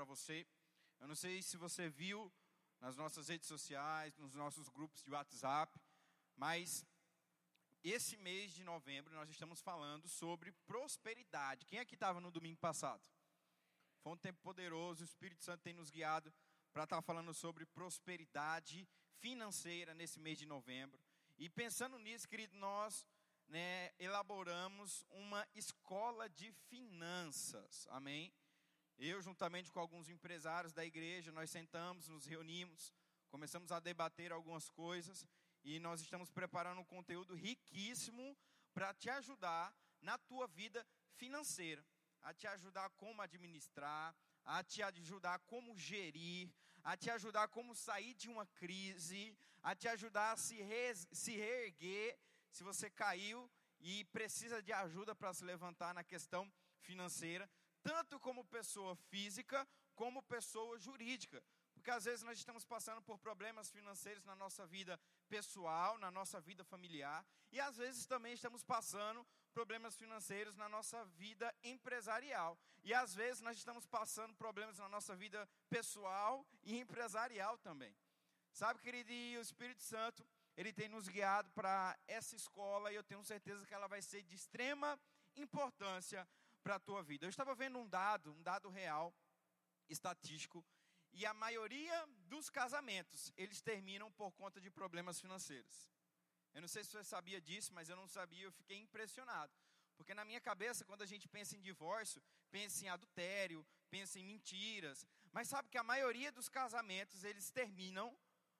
para você. Eu não sei se você viu nas nossas redes sociais, nos nossos grupos de WhatsApp, mas esse mês de novembro nós estamos falando sobre prosperidade. Quem aqui estava no domingo passado? Foi um tempo poderoso, o Espírito Santo tem nos guiado para estar falando sobre prosperidade financeira nesse mês de novembro. E pensando nisso, querido, nós né, elaboramos uma escola de finanças, amém? Eu, juntamente com alguns empresários da igreja, nós sentamos, nos reunimos, começamos a debater algumas coisas e nós estamos preparando um conteúdo riquíssimo para te ajudar na tua vida financeira, a te ajudar como administrar, a te ajudar como gerir, a te ajudar como sair de uma crise, a te ajudar a se, re, se reerguer se você caiu e precisa de ajuda para se levantar na questão financeira, tanto como pessoa física, como pessoa jurídica. Porque às vezes nós estamos passando por problemas financeiros na nossa vida pessoal, na nossa vida familiar, e às vezes também estamos passando problemas financeiros na nossa vida empresarial. E às vezes nós estamos passando problemas na nossa vida pessoal e empresarial também. Sabe, querido, e o Espírito Santo, ele tem nos guiado para essa escola e eu tenho certeza que ela vai ser de extrema importância para a tua vida. Eu estava vendo um dado, um dado real, estatístico, e a maioria dos casamentos, eles terminam por conta de problemas financeiros. Eu não sei se você sabia disso, mas eu não sabia, eu fiquei impressionado. Porque na minha cabeça, quando a gente pensa em divórcio, pensa em adultério, pensa em mentiras. Mas sabe que a maioria dos casamentos, eles terminam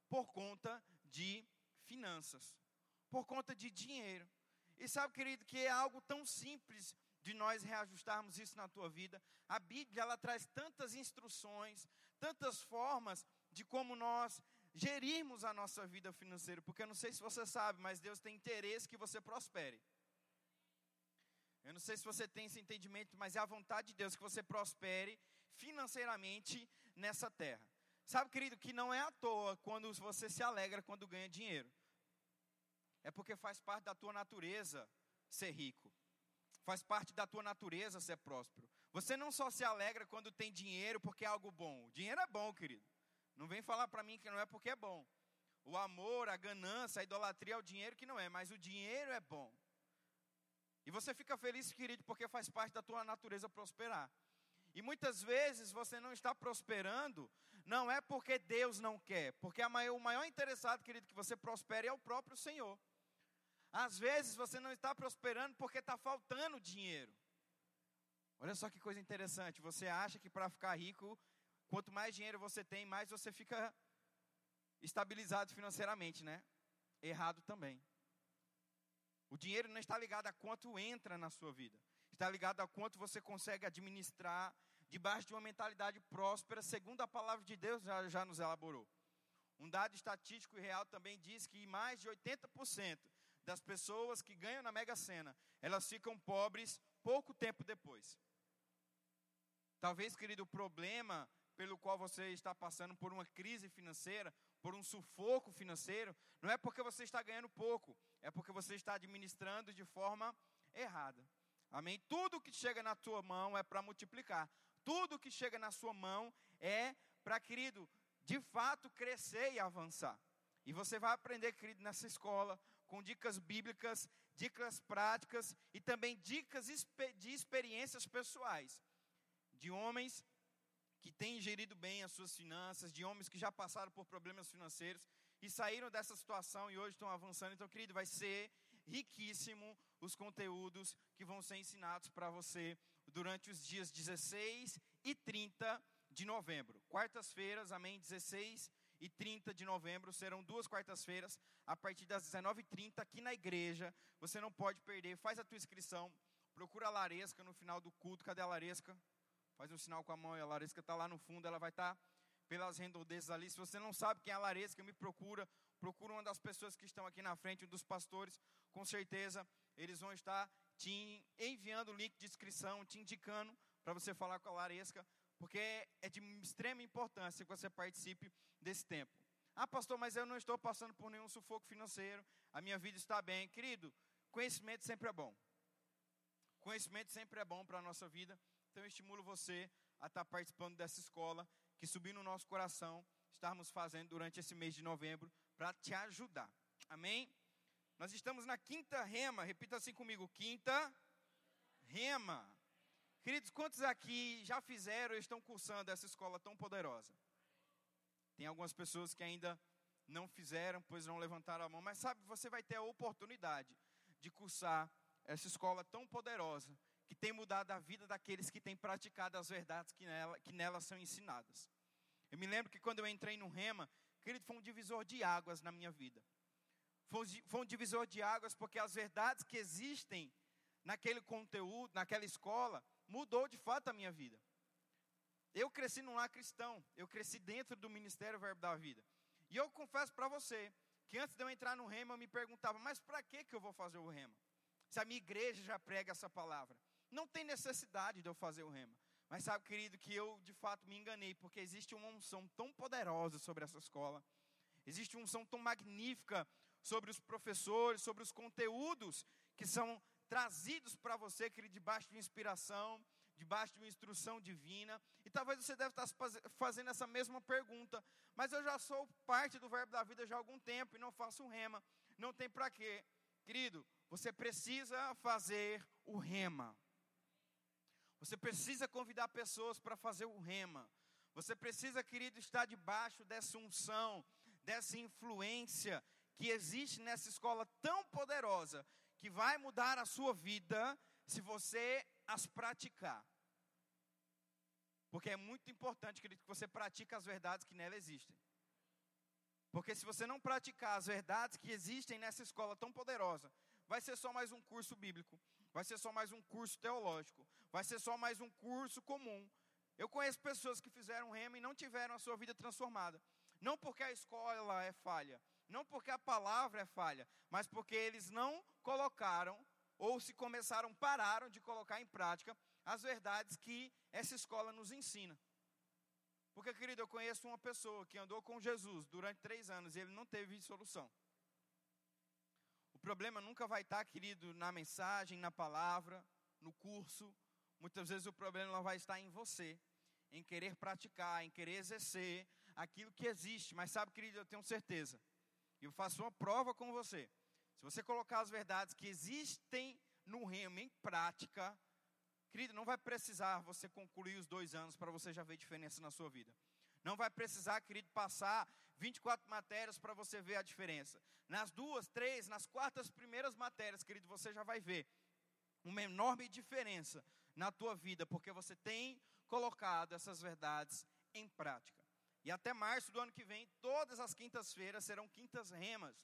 por conta de finanças, por conta de dinheiro. E sabe, querido, que é algo tão simples de nós reajustarmos isso na tua vida. A Bíblia ela traz tantas instruções, tantas formas de como nós gerirmos a nossa vida financeira, porque eu não sei se você sabe, mas Deus tem interesse que você prospere. Eu não sei se você tem esse entendimento, mas é a vontade de Deus que você prospere financeiramente nessa terra. Sabe, querido, que não é à toa quando você se alegra quando ganha dinheiro. É porque faz parte da tua natureza ser rico. Faz parte da tua natureza ser próspero. Você não só se alegra quando tem dinheiro porque é algo bom. O dinheiro é bom, querido. Não vem falar para mim que não é porque é bom. O amor, a ganância, a idolatria é o dinheiro que não é, mas o dinheiro é bom. E você fica feliz, querido, porque faz parte da tua natureza prosperar. E muitas vezes você não está prosperando, não é porque Deus não quer, porque o maior interessado, querido, que você prospere é o próprio Senhor. Às vezes você não está prosperando porque está faltando dinheiro. Olha só que coisa interessante. Você acha que para ficar rico, quanto mais dinheiro você tem, mais você fica estabilizado financeiramente, né? Errado também. O dinheiro não está ligado a quanto entra na sua vida. Está ligado a quanto você consegue administrar debaixo de uma mentalidade próspera, segundo a palavra de Deus já, já nos elaborou. Um dado estatístico e real também diz que mais de 80% das pessoas que ganham na Mega Sena, elas ficam pobres pouco tempo depois. Talvez, querido, o problema pelo qual você está passando por uma crise financeira, por um sufoco financeiro, não é porque você está ganhando pouco, é porque você está administrando de forma errada. Amém? Tudo que chega na tua mão é para multiplicar. Tudo que chega na sua mão é para, querido, de fato crescer e avançar. E você vai aprender, querido, nessa escola, com dicas bíblicas, dicas práticas e também dicas de experiências pessoais, de homens que têm gerido bem as suas finanças, de homens que já passaram por problemas financeiros e saíram dessa situação e hoje estão avançando. Então, querido, vai ser riquíssimo os conteúdos que vão ser ensinados para você durante os dias 16 e 30 de novembro. Quartas-feiras, amém, 16 e 30 de novembro, serão duas quartas-feiras, a partir das 19h30, aqui na igreja. Você não pode perder, faz a tua inscrição, procura a Laresca no final do culto. Cadê a Laresca? Faz um sinal com a mão a Laresca está lá no fundo, ela vai estar tá pelas redondezas ali. Se você não sabe quem é a Laresca, me procura. Procura uma das pessoas que estão aqui na frente, um dos pastores. Com certeza, eles vão estar te enviando o link de inscrição, te indicando para você falar com a Laresca porque é de extrema importância que você participe desse tempo. Ah, pastor, mas eu não estou passando por nenhum sufoco financeiro, a minha vida está bem. Querido, conhecimento sempre é bom. Conhecimento sempre é bom para a nossa vida, então eu estimulo você a estar participando dessa escola, que subiu no nosso coração, estarmos fazendo durante esse mês de novembro, para te ajudar. Amém? Nós estamos na quinta rema, repita assim comigo: quinta rema. Queridos, quantos aqui já fizeram ou estão cursando essa escola tão poderosa? Tem algumas pessoas que ainda não fizeram, pois não levantaram a mão, mas sabe, você vai ter a oportunidade de cursar essa escola tão poderosa, que tem mudado a vida daqueles que têm praticado as verdades que nela, que nelas são ensinadas. Eu me lembro que quando eu entrei no Rema, querido, foi um divisor de águas na minha vida. Foi um divisor de águas porque as verdades que existem naquele conteúdo, naquela escola, mudou de fato a minha vida. Eu cresci num lar cristão, eu cresci dentro do ministério Verbo da Vida. E eu confesso para você que antes de eu entrar no rema, eu me perguntava, mas para que que eu vou fazer o rema? Se a minha igreja já prega essa palavra, não tem necessidade de eu fazer o rema. Mas sabe, querido, que eu de fato me enganei, porque existe uma unção tão poderosa sobre essa escola, existe uma unção tão magnífica sobre os professores, sobre os conteúdos que são trazidos para você, querido, debaixo de inspiração, debaixo de uma instrução divina. E talvez você deve estar fazendo essa mesma pergunta, mas eu já sou parte do verbo da vida já há algum tempo e não faço um rema. Não tem para quê? Querido, você precisa fazer o rema. Você precisa convidar pessoas para fazer o rema. Você precisa, querido, estar debaixo dessa unção, dessa influência que existe nessa escola tão poderosa que vai mudar a sua vida se você as praticar. Porque é muito importante, querido, que você pratique as verdades que nela existem. Porque se você não praticar as verdades que existem nessa escola tão poderosa, vai ser só mais um curso bíblico, vai ser só mais um curso teológico, vai ser só mais um curso comum. Eu conheço pessoas que fizeram rema e não tiveram a sua vida transformada. Não porque a escola é falha, não porque a palavra é falha, mas porque eles não colocaram, ou se começaram, pararam de colocar em prática as verdades que essa escola nos ensina. Porque, querido, eu conheço uma pessoa que andou com Jesus durante três anos e ele não teve solução. O problema nunca vai estar, querido, na mensagem, na palavra, no curso. Muitas vezes o problema vai estar em você, em querer praticar, em querer exercer aquilo que existe. Mas sabe, querido, eu tenho certeza eu faço uma prova com você. Se você colocar as verdades que existem no remo em prática, querido, não vai precisar você concluir os dois anos para você já ver diferença na sua vida. Não vai precisar, querido, passar 24 matérias para você ver a diferença. Nas duas, três, nas quartas primeiras matérias, querido, você já vai ver uma enorme diferença na tua vida, porque você tem colocado essas verdades em prática. E até março do ano que vem, todas as quintas-feiras serão quintas remas,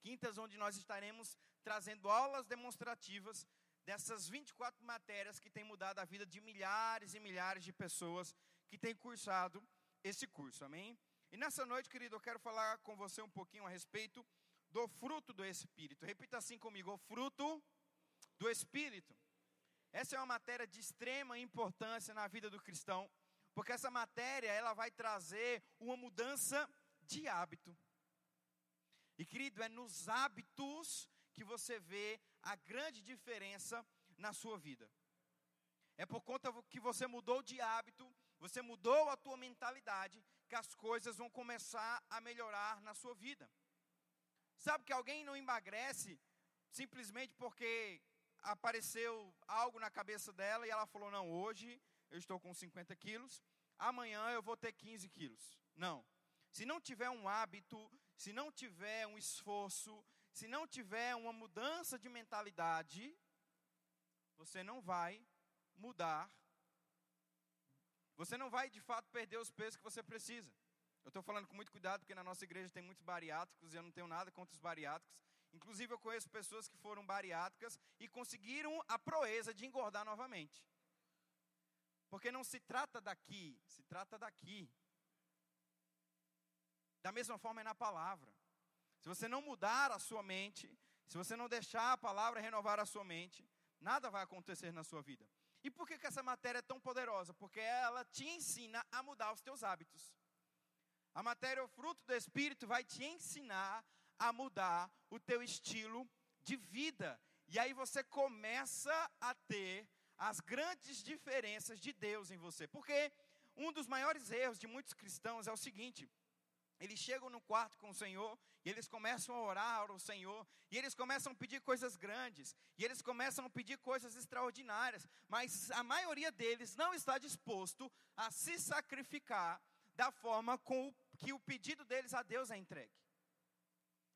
quintas onde nós estaremos trazendo aulas demonstrativas dessas 24 matérias que têm mudado a vida de milhares e milhares de pessoas que têm cursado esse curso, amém? E nessa noite, querido, eu quero falar com você um pouquinho a respeito do fruto do Espírito. Repita assim comigo: o fruto do Espírito. Essa é uma matéria de extrema importância na vida do cristão porque essa matéria ela vai trazer uma mudança de hábito. E querido, é nos hábitos que você vê a grande diferença na sua vida. É por conta que você mudou de hábito, você mudou a tua mentalidade, que as coisas vão começar a melhorar na sua vida. Sabe que alguém não emagrece simplesmente porque apareceu algo na cabeça dela e ela falou: Não, hoje eu estou com 50 quilos, amanhã eu vou ter 15 quilos. Não. Se não tiver um hábito, se não tiver um esforço, se não tiver uma mudança de mentalidade, você não vai mudar. Você não vai de fato perder os pesos que você precisa. Eu estou falando com muito cuidado, porque na nossa igreja tem muitos bariátricos e eu não tenho nada contra os bariátricos. Inclusive, eu conheço pessoas que foram bariátricas e conseguiram a proeza de engordar novamente. Porque não se trata daqui, se trata daqui. Da mesma forma é na palavra. Se você não mudar a sua mente, se você não deixar a palavra renovar a sua mente, nada vai acontecer na sua vida. E por que, que essa matéria é tão poderosa? Porque ela te ensina a mudar os teus hábitos. A matéria, o fruto do Espírito, vai te ensinar a mudar o teu estilo de vida. E aí você começa a ter as grandes diferenças de Deus em você. Porque um dos maiores erros de muitos cristãos é o seguinte: eles chegam no quarto com o Senhor e eles começam a orar ao Senhor e eles começam a pedir coisas grandes e eles começam a pedir coisas extraordinárias, mas a maioria deles não está disposto a se sacrificar da forma com que o pedido deles a Deus é entregue.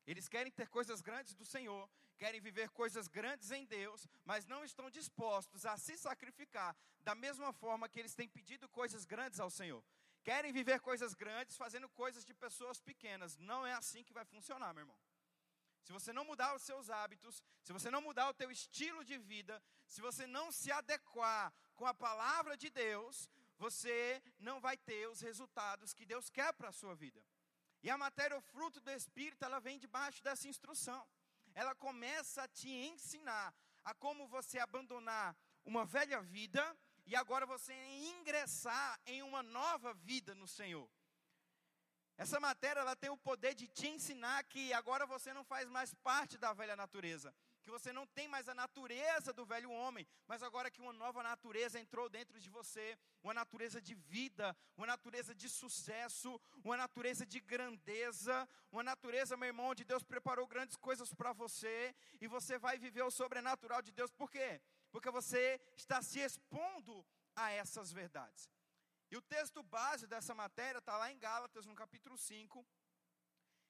Eles querem ter coisas grandes do Senhor, querem viver coisas grandes em Deus, mas não estão dispostos a se sacrificar da mesma forma que eles têm pedido coisas grandes ao Senhor. Querem viver coisas grandes fazendo coisas de pessoas pequenas. Não é assim que vai funcionar, meu irmão. Se você não mudar os seus hábitos, se você não mudar o teu estilo de vida, se você não se adequar com a palavra de Deus, você não vai ter os resultados que Deus quer para a sua vida. E a matéria, o fruto do Espírito, ela vem debaixo dessa instrução. Ela começa a te ensinar a como você abandonar uma velha vida e agora você ingressar em uma nova vida no Senhor. Essa matéria ela tem o poder de te ensinar que agora você não faz mais parte da velha natureza, que você não tem mais a natureza do velho homem, mas agora que uma nova natureza entrou dentro de você, uma natureza de vida, uma natureza de sucesso, uma natureza de grandeza, uma natureza, meu irmão, onde Deus preparou grandes coisas para você e você vai viver o sobrenatural de Deus. Por quê? Porque você está se expondo a essas verdades. E o texto base dessa matéria está lá em Gálatas, no capítulo 5.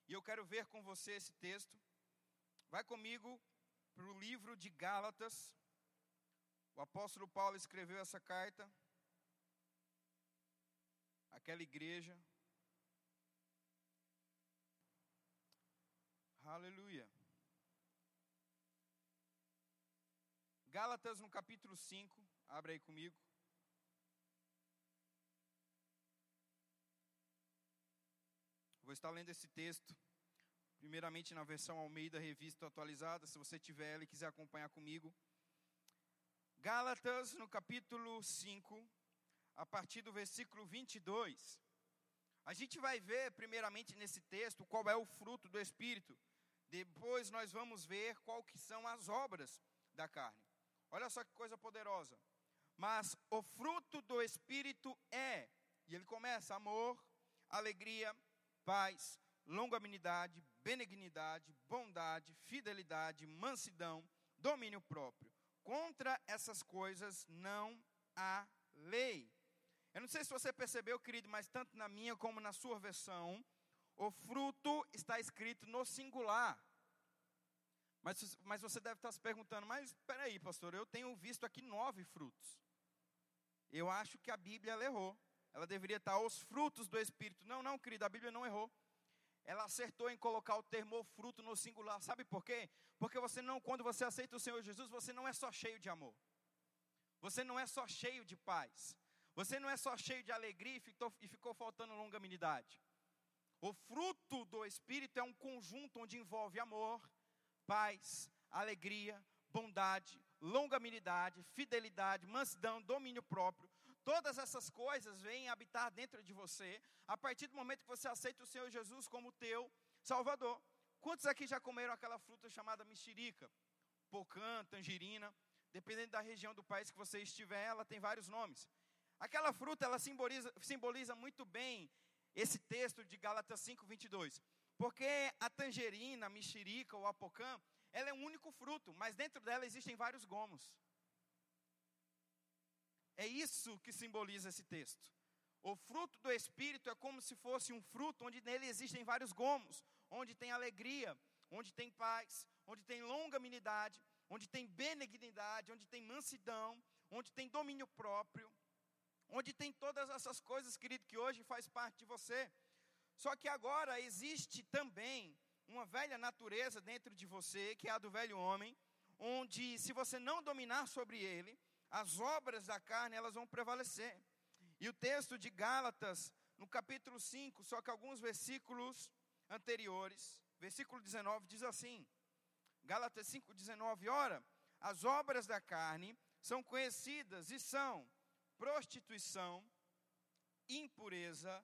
E eu quero ver com você esse texto. Vai comigo para o livro de Gálatas. O apóstolo Paulo escreveu essa carta àquela igreja. Aleluia. Gálatas no capítulo 5, abre aí comigo. Vou estar lendo esse texto, primeiramente na versão Almeida Revista Atualizada, se você tiver ela e quiser acompanhar comigo. Gálatas no capítulo 5, a partir do versículo 22. A gente vai ver, primeiramente nesse texto, qual é o fruto do Espírito. Depois nós vamos ver qual que são as obras da carne. Olha só que coisa poderosa. Mas o fruto do Espírito é, e ele começa: amor, alegria, paz, longanimidade, benignidade, bondade, fidelidade, mansidão, domínio próprio. Contra essas coisas não há lei. Eu não sei se você percebeu, querido, mas tanto na minha como na sua versão, o fruto está escrito no singular. Mas, mas você deve estar se perguntando, mas espera aí, pastor, eu tenho visto aqui nove frutos. Eu acho que a Bíblia errou. Ela deveria estar os frutos do Espírito. Não, não, querida, a Bíblia não errou. Ela acertou em colocar o termo fruto no singular. Sabe por quê? Porque você não, quando você aceita o Senhor Jesus, você não é só cheio de amor. Você não é só cheio de paz. Você não é só cheio de alegria e ficou, e ficou faltando longanimidade. O fruto do Espírito é um conjunto onde envolve amor, paz, alegria, bondade, longanimidade, fidelidade, mansidão, domínio próprio. Todas essas coisas vêm habitar dentro de você a partir do momento que você aceita o Senhor Jesus como teu Salvador. Quantos aqui já comeram aquela fruta chamada mexerica? Pocã, tangerina, dependendo da região do país que você estiver, ela tem vários nomes. Aquela fruta, ela simboliza, simboliza muito bem esse texto de Gálatas 5, 22. Porque a tangerina, a mexerica ou a pocã, ela é um único fruto, mas dentro dela existem vários gomos. É isso que simboliza esse texto. O fruto do Espírito é como se fosse um fruto onde nele existem vários gomos, onde tem alegria, onde tem paz, onde tem longanimidade, onde tem benignidade, onde tem mansidão, onde tem domínio próprio, onde tem todas essas coisas, querido, que hoje faz parte de você. Só que agora existe também uma velha natureza dentro de você, que é a do velho homem, onde se você não dominar sobre ele, as obras da carne elas vão prevalecer. E o texto de Gálatas, no capítulo 5, só que alguns versículos anteriores, versículo 19 diz assim: Gálatas 5:19, ora, as obras da carne são conhecidas e são prostituição, impureza,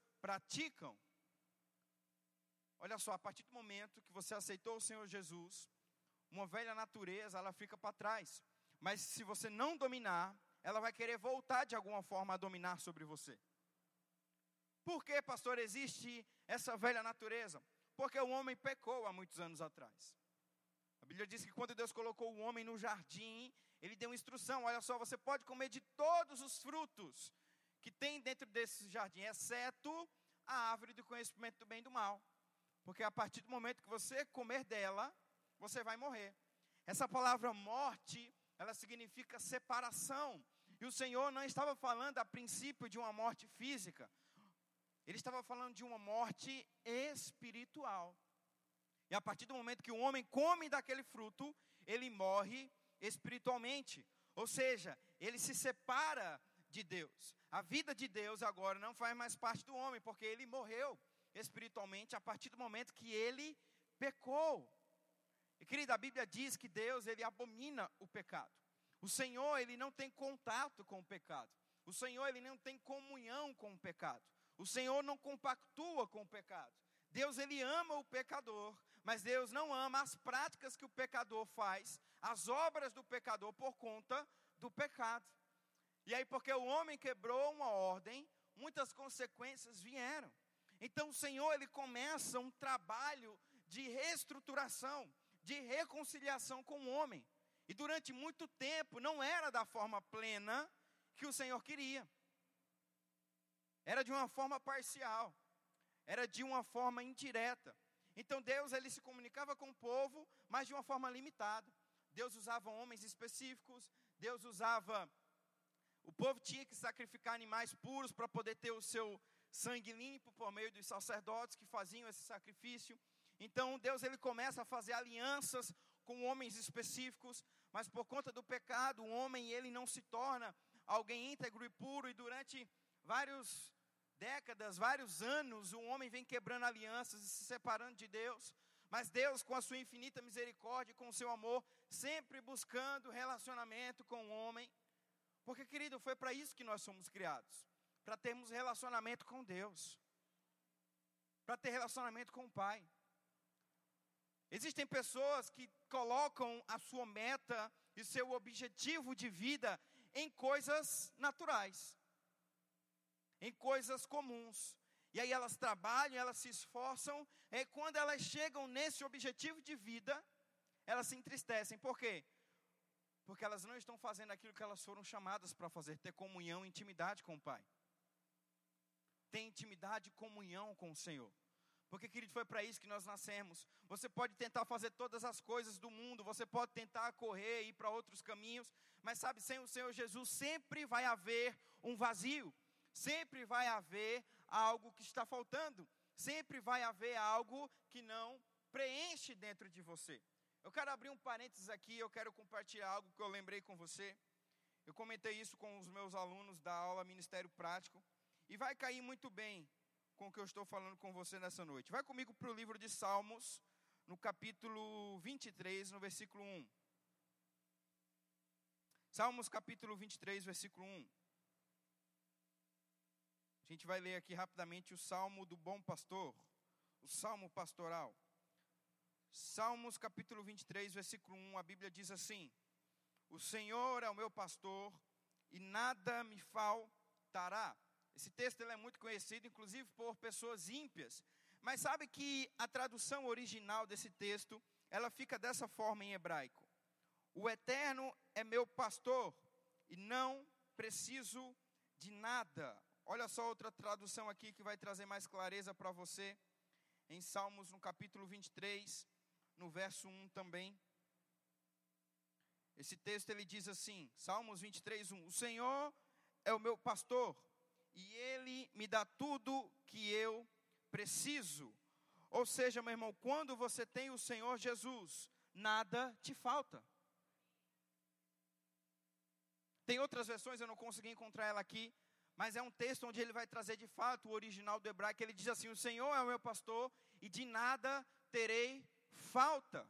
praticam. Olha só, a partir do momento que você aceitou o Senhor Jesus, uma velha natureza, ela fica para trás. Mas se você não dominar, ela vai querer voltar de alguma forma a dominar sobre você. Por que, pastor, existe essa velha natureza? Porque o homem pecou há muitos anos atrás. A Bíblia diz que quando Deus colocou o homem no jardim, ele deu instrução: olha só, você pode comer de todos os frutos que tem dentro desse jardim, exceto a árvore do conhecimento do bem e do mal. Porque a partir do momento que você comer dela, você vai morrer. Essa palavra morte, ela significa separação. E o Senhor não estava falando a princípio de uma morte física, ele estava falando de uma morte espiritual. E a partir do momento que o homem come daquele fruto, ele morre espiritualmente. Ou seja, ele se separa de Deus. A vida de Deus agora não faz mais parte do homem, porque ele morreu espiritualmente a partir do momento que ele pecou. E querida, a Bíblia diz que Deus, ele abomina o pecado. O Senhor, ele não tem contato com o pecado. O Senhor, ele não tem comunhão com o pecado. O Senhor não compactua com o pecado. Deus ele ama o pecador, mas Deus não ama as práticas que o pecador faz, as obras do pecador por conta do pecado. E aí porque o homem quebrou uma ordem, muitas consequências vieram. Então o Senhor ele começa um trabalho de reestruturação, de reconciliação com o homem. E durante muito tempo não era da forma plena que o Senhor queria. Era de uma forma parcial. Era de uma forma indireta. Então Deus ele se comunicava com o povo, mas de uma forma limitada. Deus usava homens específicos, Deus usava o povo tinha que sacrificar animais puros para poder ter o seu sangue limpo por meio dos sacerdotes que faziam esse sacrifício. Então Deus ele começa a fazer alianças com homens específicos, mas por conta do pecado, o homem ele não se torna alguém íntegro e puro e durante vários décadas, vários anos, o homem vem quebrando alianças e se separando de Deus. Mas Deus, com a sua infinita misericórdia, com o seu amor, sempre buscando relacionamento com o homem. Porque, querido, foi para isso que nós somos criados para termos relacionamento com Deus, para ter relacionamento com o Pai. Existem pessoas que colocam a sua meta e seu objetivo de vida em coisas naturais em coisas comuns. E aí elas trabalham, elas se esforçam, e quando elas chegam nesse objetivo de vida, elas se entristecem. Por quê? Porque elas não estão fazendo aquilo que elas foram chamadas para fazer, ter comunhão, intimidade com o Pai. Ter intimidade e comunhão com o Senhor. Porque, querido, foi para isso que nós nascemos. Você pode tentar fazer todas as coisas do mundo, você pode tentar correr, ir para outros caminhos, mas sabe, sem o Senhor Jesus sempre vai haver um vazio sempre vai haver algo que está faltando, sempre vai haver algo que não preenche dentro de você. Eu quero abrir um parênteses aqui, eu quero compartilhar algo que eu lembrei com você. Eu comentei isso com os meus alunos da aula Ministério Prático, e vai cair muito bem com o que eu estou falando com você nessa noite. Vai comigo para o livro de Salmos, no capítulo 23, no versículo 1. Salmos capítulo 23, versículo 1. A gente vai ler aqui rapidamente o Salmo do Bom Pastor, o Salmo pastoral. Salmos capítulo 23, versículo 1, a Bíblia diz assim: O Senhor é o meu pastor e nada me faltará. Esse texto é muito conhecido, inclusive por pessoas ímpias. Mas sabe que a tradução original desse texto, ela fica dessa forma em hebraico: O Eterno é meu pastor e não preciso de nada. Olha só outra tradução aqui que vai trazer mais clareza para você. Em Salmos, no capítulo 23, no verso 1 também. Esse texto ele diz assim: Salmos 23, 1: O Senhor é o meu pastor, e ele me dá tudo que eu preciso. Ou seja, meu irmão, quando você tem o Senhor Jesus, nada te falta. Tem outras versões, eu não consegui encontrar ela aqui, mas é um texto onde ele vai trazer de fato o original do hebraico. Ele diz assim: O Senhor é o meu pastor e de nada terei falta.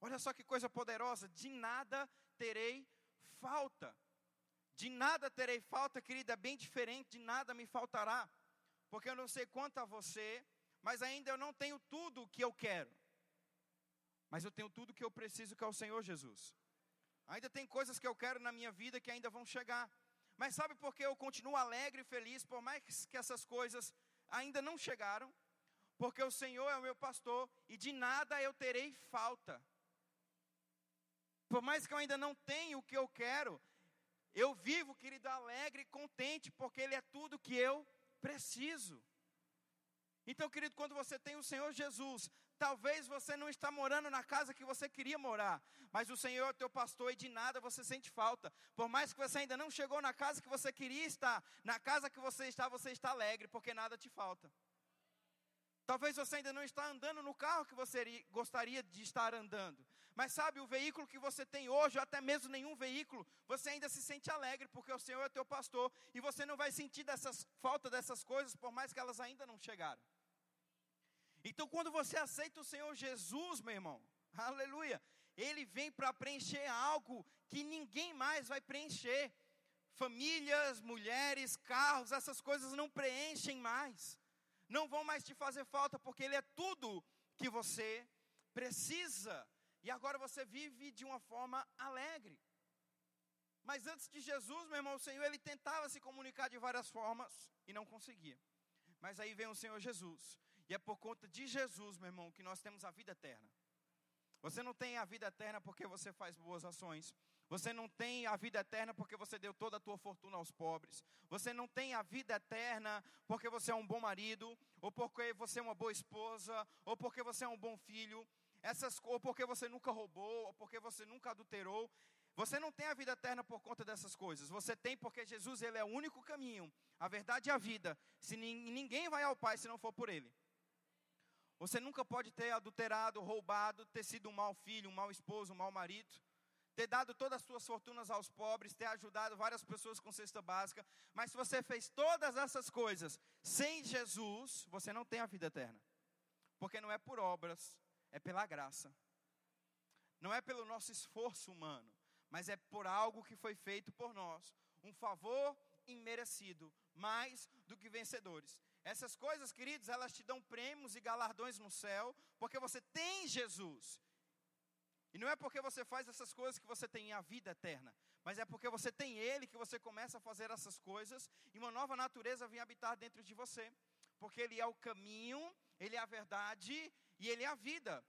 Olha só que coisa poderosa: de nada terei falta. De nada terei falta, querida, é bem diferente, de nada me faltará. Porque eu não sei quanto a você, mas ainda eu não tenho tudo o que eu quero. Mas eu tenho tudo o que eu preciso, que é o Senhor Jesus. Ainda tem coisas que eu quero na minha vida que ainda vão chegar. Mas sabe por que eu continuo alegre e feliz, por mais que essas coisas ainda não chegaram? Porque o Senhor é o meu pastor e de nada eu terei falta. Por mais que eu ainda não tenha o que eu quero, eu vivo, querido, alegre e contente, porque Ele é tudo que eu preciso. Então, querido, quando você tem o Senhor Jesus, talvez você não está morando na casa que você queria morar, mas o Senhor é teu pastor e de nada você sente falta. Por mais que você ainda não chegou na casa que você queria estar, na casa que você está, você está alegre, porque nada te falta. Talvez você ainda não está andando no carro que você gostaria de estar andando. Mas sabe, o veículo que você tem hoje, ou até mesmo nenhum veículo, você ainda se sente alegre, porque o Senhor é teu pastor, e você não vai sentir dessas, falta dessas coisas, por mais que elas ainda não chegaram. Então, quando você aceita o Senhor Jesus, meu irmão, aleluia, Ele vem para preencher algo que ninguém mais vai preencher. Famílias, mulheres, carros, essas coisas não preenchem mais não vão mais te fazer falta, porque Ele é tudo que você precisa. E agora você vive de uma forma alegre. Mas antes de Jesus, meu irmão, o Senhor, ele tentava se comunicar de várias formas e não conseguia. Mas aí vem o Senhor Jesus. E é por conta de Jesus, meu irmão, que nós temos a vida eterna. Você não tem a vida eterna porque você faz boas ações. Você não tem a vida eterna porque você deu toda a tua fortuna aos pobres. Você não tem a vida eterna porque você é um bom marido, ou porque você é uma boa esposa, ou porque você é um bom filho, essas, ou porque você nunca roubou, ou porque você nunca adulterou. Você não tem a vida eterna por conta dessas coisas. Você tem porque Jesus ele é o único caminho, a verdade e a vida. Se ninguém vai ao Pai se não for por Ele. Você nunca pode ter adulterado, roubado, ter sido um mau filho, um mau esposo, um mau marido ter dado todas as suas fortunas aos pobres, ter ajudado várias pessoas com cesta básica, mas se você fez todas essas coisas sem Jesus, você não tem a vida eterna. Porque não é por obras, é pela graça. Não é pelo nosso esforço humano, mas é por algo que foi feito por nós, um favor imerecido, mais do que vencedores. Essas coisas, queridos, elas te dão prêmios e galardões no céu, porque você tem Jesus. E não é porque você faz essas coisas que você tem a vida eterna, mas é porque você tem Ele que você começa a fazer essas coisas e uma nova natureza vem habitar dentro de você. Porque Ele é o caminho, Ele é a verdade e Ele é a vida.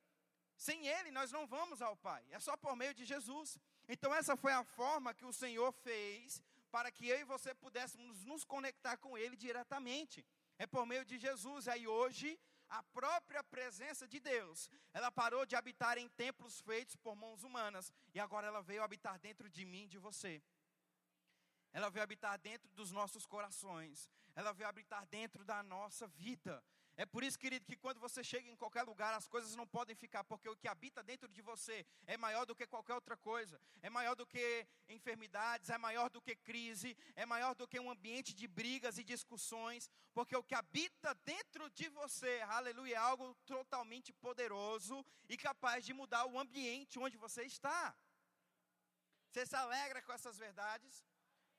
Sem Ele nós não vamos ao Pai, é só por meio de Jesus. Então, essa foi a forma que o Senhor fez para que eu e você pudéssemos nos conectar com Ele diretamente. É por meio de Jesus. Aí hoje a própria presença de Deus, ela parou de habitar em templos feitos por mãos humanas e agora ela veio habitar dentro de mim, de você. Ela veio habitar dentro dos nossos corações, ela veio habitar dentro da nossa vida. É por isso, querido, que quando você chega em qualquer lugar, as coisas não podem ficar, porque o que habita dentro de você é maior do que qualquer outra coisa, é maior do que enfermidades, é maior do que crise, é maior do que um ambiente de brigas e discussões, porque o que habita dentro de você, aleluia, é algo totalmente poderoso e capaz de mudar o ambiente onde você está. Você se alegra com essas verdades?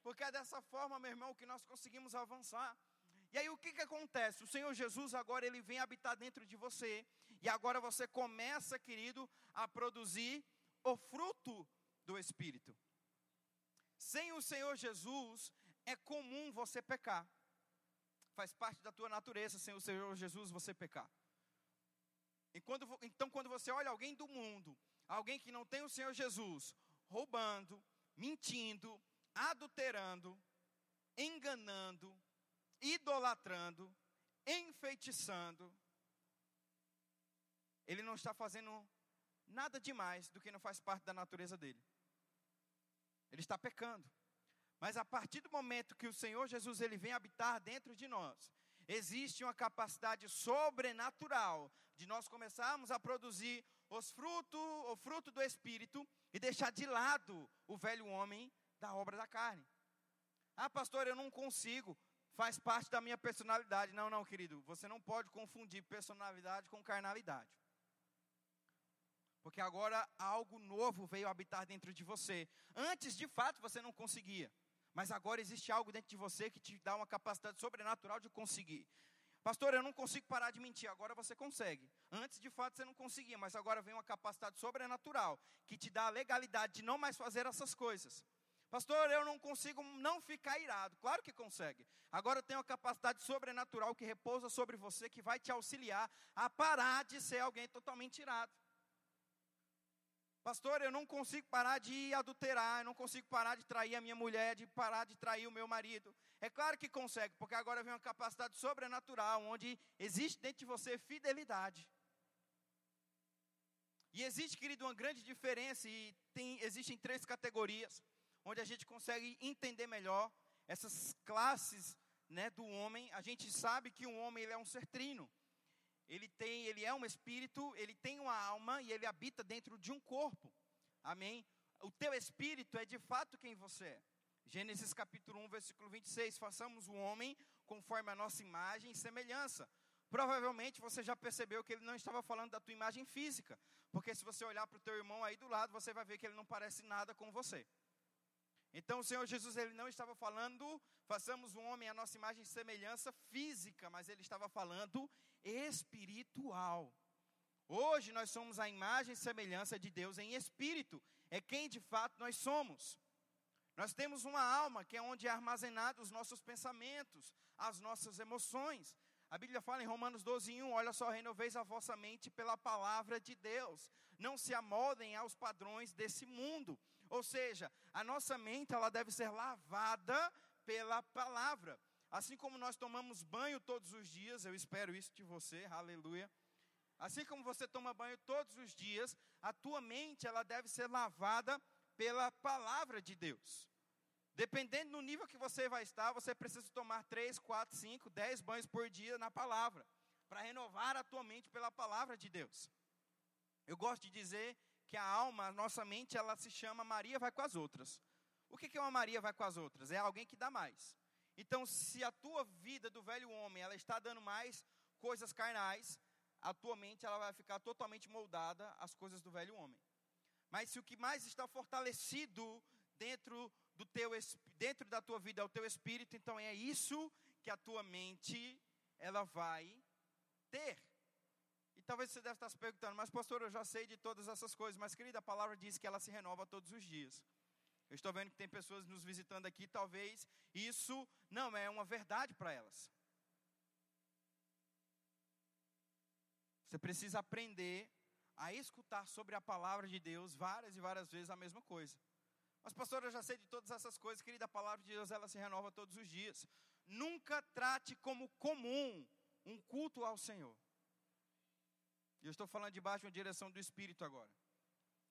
Porque é dessa forma, meu irmão, que nós conseguimos avançar. E aí o que, que acontece? O Senhor Jesus agora ele vem habitar dentro de você. E agora você começa, querido, a produzir o fruto do Espírito. Sem o Senhor Jesus, é comum você pecar. Faz parte da tua natureza, sem o Senhor Jesus, você pecar. Quando, então, quando você olha alguém do mundo, alguém que não tem o Senhor Jesus, roubando, mentindo, adulterando, enganando, idolatrando, enfeitiçando, ele não está fazendo nada demais do que não faz parte da natureza dele. Ele está pecando. Mas a partir do momento que o Senhor Jesus ele vem habitar dentro de nós, existe uma capacidade sobrenatural de nós começarmos a produzir os frutos, o fruto do espírito e deixar de lado o velho homem da obra da carne. Ah, pastor, eu não consigo. Faz parte da minha personalidade. Não, não, querido. Você não pode confundir personalidade com carnalidade. Porque agora algo novo veio habitar dentro de você. Antes, de fato, você não conseguia. Mas agora existe algo dentro de você que te dá uma capacidade sobrenatural de conseguir. Pastor, eu não consigo parar de mentir. Agora você consegue. Antes, de fato, você não conseguia, mas agora vem uma capacidade sobrenatural que te dá a legalidade de não mais fazer essas coisas. Pastor, eu não consigo não ficar irado. Claro que consegue. Agora eu tenho a capacidade sobrenatural que repousa sobre você, que vai te auxiliar a parar de ser alguém totalmente irado. Pastor, eu não consigo parar de adulterar, eu não consigo parar de trair a minha mulher, de parar de trair o meu marido. É claro que consegue, porque agora vem uma capacidade sobrenatural, onde existe dentro de você fidelidade. E existe, querido, uma grande diferença, e tem, existem três categorias, onde a gente consegue entender melhor essas classes né, do homem. A gente sabe que um homem ele é um ser trino. Ele tem, ele é um espírito, ele tem uma alma e ele habita dentro de um corpo. Amém? O teu espírito é de fato quem você é. Gênesis capítulo 1, versículo 26, façamos o homem conforme a nossa imagem e semelhança. Provavelmente você já percebeu que ele não estava falando da tua imagem física, porque se você olhar para o teu irmão aí do lado, você vai ver que ele não parece nada com você. Então o Senhor Jesus ele não estava falando, façamos um homem a nossa imagem e semelhança física, mas ele estava falando espiritual. Hoje nós somos a imagem e semelhança de Deus em espírito, é quem de fato nós somos. Nós temos uma alma que é onde é armazenado os nossos pensamentos, as nossas emoções. A Bíblia fala em Romanos 12, 1, olha só, renoveis a vossa mente pela palavra de Deus. Não se amoldem aos padrões desse mundo. Ou seja, a nossa mente ela deve ser lavada pela palavra. Assim como nós tomamos banho todos os dias, eu espero isso de você, aleluia. Assim como você toma banho todos os dias, a tua mente ela deve ser lavada pela palavra de Deus. Dependendo do nível que você vai estar, você precisa tomar 3, 4, 5, 10 banhos por dia na palavra, para renovar a tua mente pela palavra de Deus. Eu gosto de dizer que a alma, a nossa mente, ela se chama Maria vai com as outras. O que é uma Maria vai com as outras? É alguém que dá mais. Então, se a tua vida do velho homem, ela está dando mais coisas carnais, a tua mente ela vai ficar totalmente moldada às coisas do velho homem. Mas se o que mais está fortalecido dentro do teu dentro da tua vida é o teu espírito, então é isso que a tua mente ela vai ter. E talvez você deve estar se perguntando, mas pastor, eu já sei de todas essas coisas, mas querida, a palavra diz que ela se renova todos os dias. Eu estou vendo que tem pessoas nos visitando aqui, talvez isso não é uma verdade para elas. Você precisa aprender a escutar sobre a palavra de Deus várias e várias vezes a mesma coisa. Mas, pastor, eu já sei de todas essas coisas, querida, a palavra de Deus ela se renova todos os dias. Nunca trate como comum um culto ao Senhor. Eu estou falando debaixo de uma direção do Espírito agora.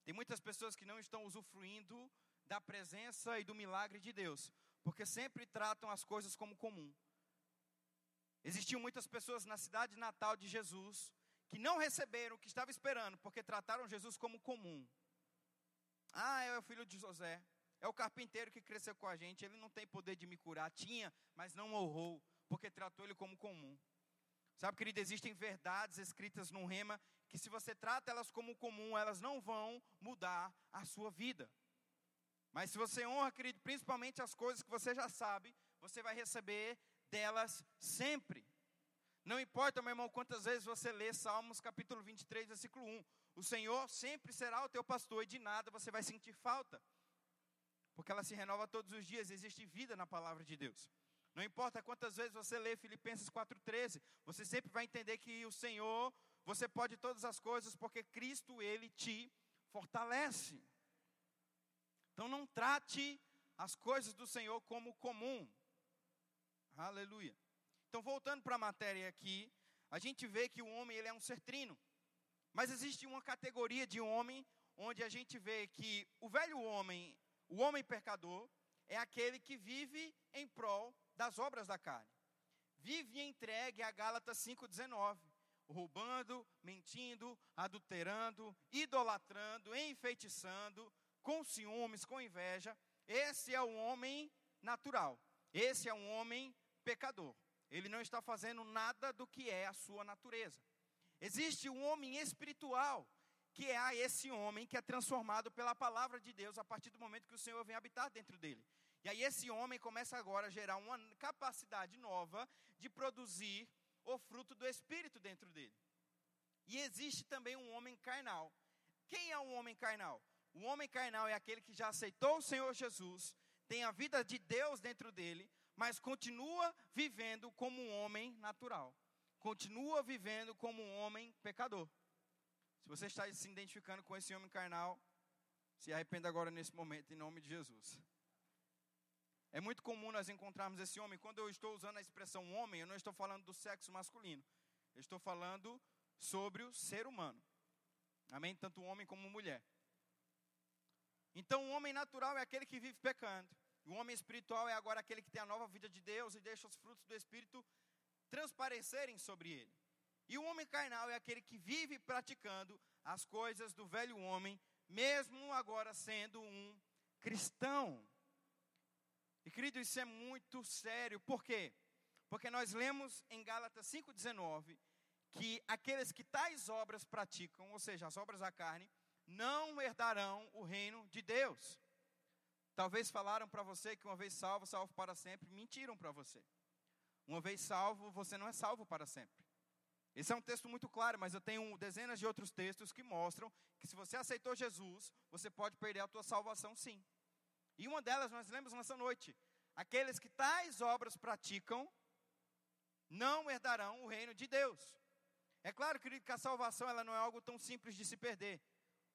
Tem muitas pessoas que não estão usufruindo da presença e do milagre de Deus, porque sempre tratam as coisas como comum. Existiam muitas pessoas na cidade natal de Jesus que não receberam o que estava esperando, porque trataram Jesus como comum. Ah, é o filho de José, é o carpinteiro que cresceu com a gente, ele não tem poder de me curar. Tinha, mas não honrou, porque tratou ele como comum. Sabe, querido, existem verdades escritas no rema que se você trata elas como comum, elas não vão mudar a sua vida. Mas se você honra, querido, principalmente as coisas que você já sabe, você vai receber delas sempre. Não importa, meu irmão, quantas vezes você lê Salmos capítulo 23, versículo 1. O Senhor sempre será o teu pastor e de nada você vai sentir falta. Porque ela se renova todos os dias, existe vida na palavra de Deus. Não importa quantas vezes você lê Filipenses 4,13, você sempre vai entender que o Senhor, você pode todas as coisas, porque Cristo, Ele te fortalece. Então não trate as coisas do Senhor como comum. Aleluia. Então voltando para a matéria aqui, a gente vê que o homem ele é um ser trino. Mas existe uma categoria de homem onde a gente vê que o velho homem, o homem pecador, é aquele que vive em prol das obras da carne. Vive entregue a Gálatas 5:19, roubando, mentindo, adulterando, idolatrando, enfeitiçando, com ciúmes, com inveja. Esse é o homem natural. esse é um homem pecador. Ele não está fazendo nada do que é a sua natureza. Existe um homem espiritual, que é esse homem que é transformado pela palavra de Deus a partir do momento que o Senhor vem habitar dentro dele. E aí esse homem começa agora a gerar uma capacidade nova de produzir o fruto do Espírito dentro dele. E existe também um homem carnal. Quem é um homem carnal? O homem carnal é aquele que já aceitou o Senhor Jesus, tem a vida de Deus dentro dele, mas continua vivendo como um homem natural. Continua vivendo como um homem pecador. Se você está se identificando com esse homem carnal, se arrependa agora nesse momento, em nome de Jesus. É muito comum nós encontrarmos esse homem. Quando eu estou usando a expressão homem, eu não estou falando do sexo masculino. Eu estou falando sobre o ser humano. Amém? Tanto homem como mulher. Então, o homem natural é aquele que vive pecando. O homem espiritual é agora aquele que tem a nova vida de Deus e deixa os frutos do Espírito transparecerem sobre ele. E o homem carnal é aquele que vive praticando as coisas do velho homem, mesmo agora sendo um cristão. E querido, isso é muito sério. Por quê? Porque nós lemos em Gálatas 5,19 que aqueles que tais obras praticam, ou seja, as obras da carne, não herdarão o reino de Deus. Talvez falaram para você que uma vez salvo, salvo para sempre. Mentiram para você. Uma vez salvo, você não é salvo para sempre. Esse é um texto muito claro, mas eu tenho dezenas de outros textos que mostram que se você aceitou Jesus, você pode perder a tua salvação sim. E uma delas nós lemos nessa noite. Aqueles que tais obras praticam, não herdarão o reino de Deus. É claro, querido, que a salvação ela não é algo tão simples de se perder.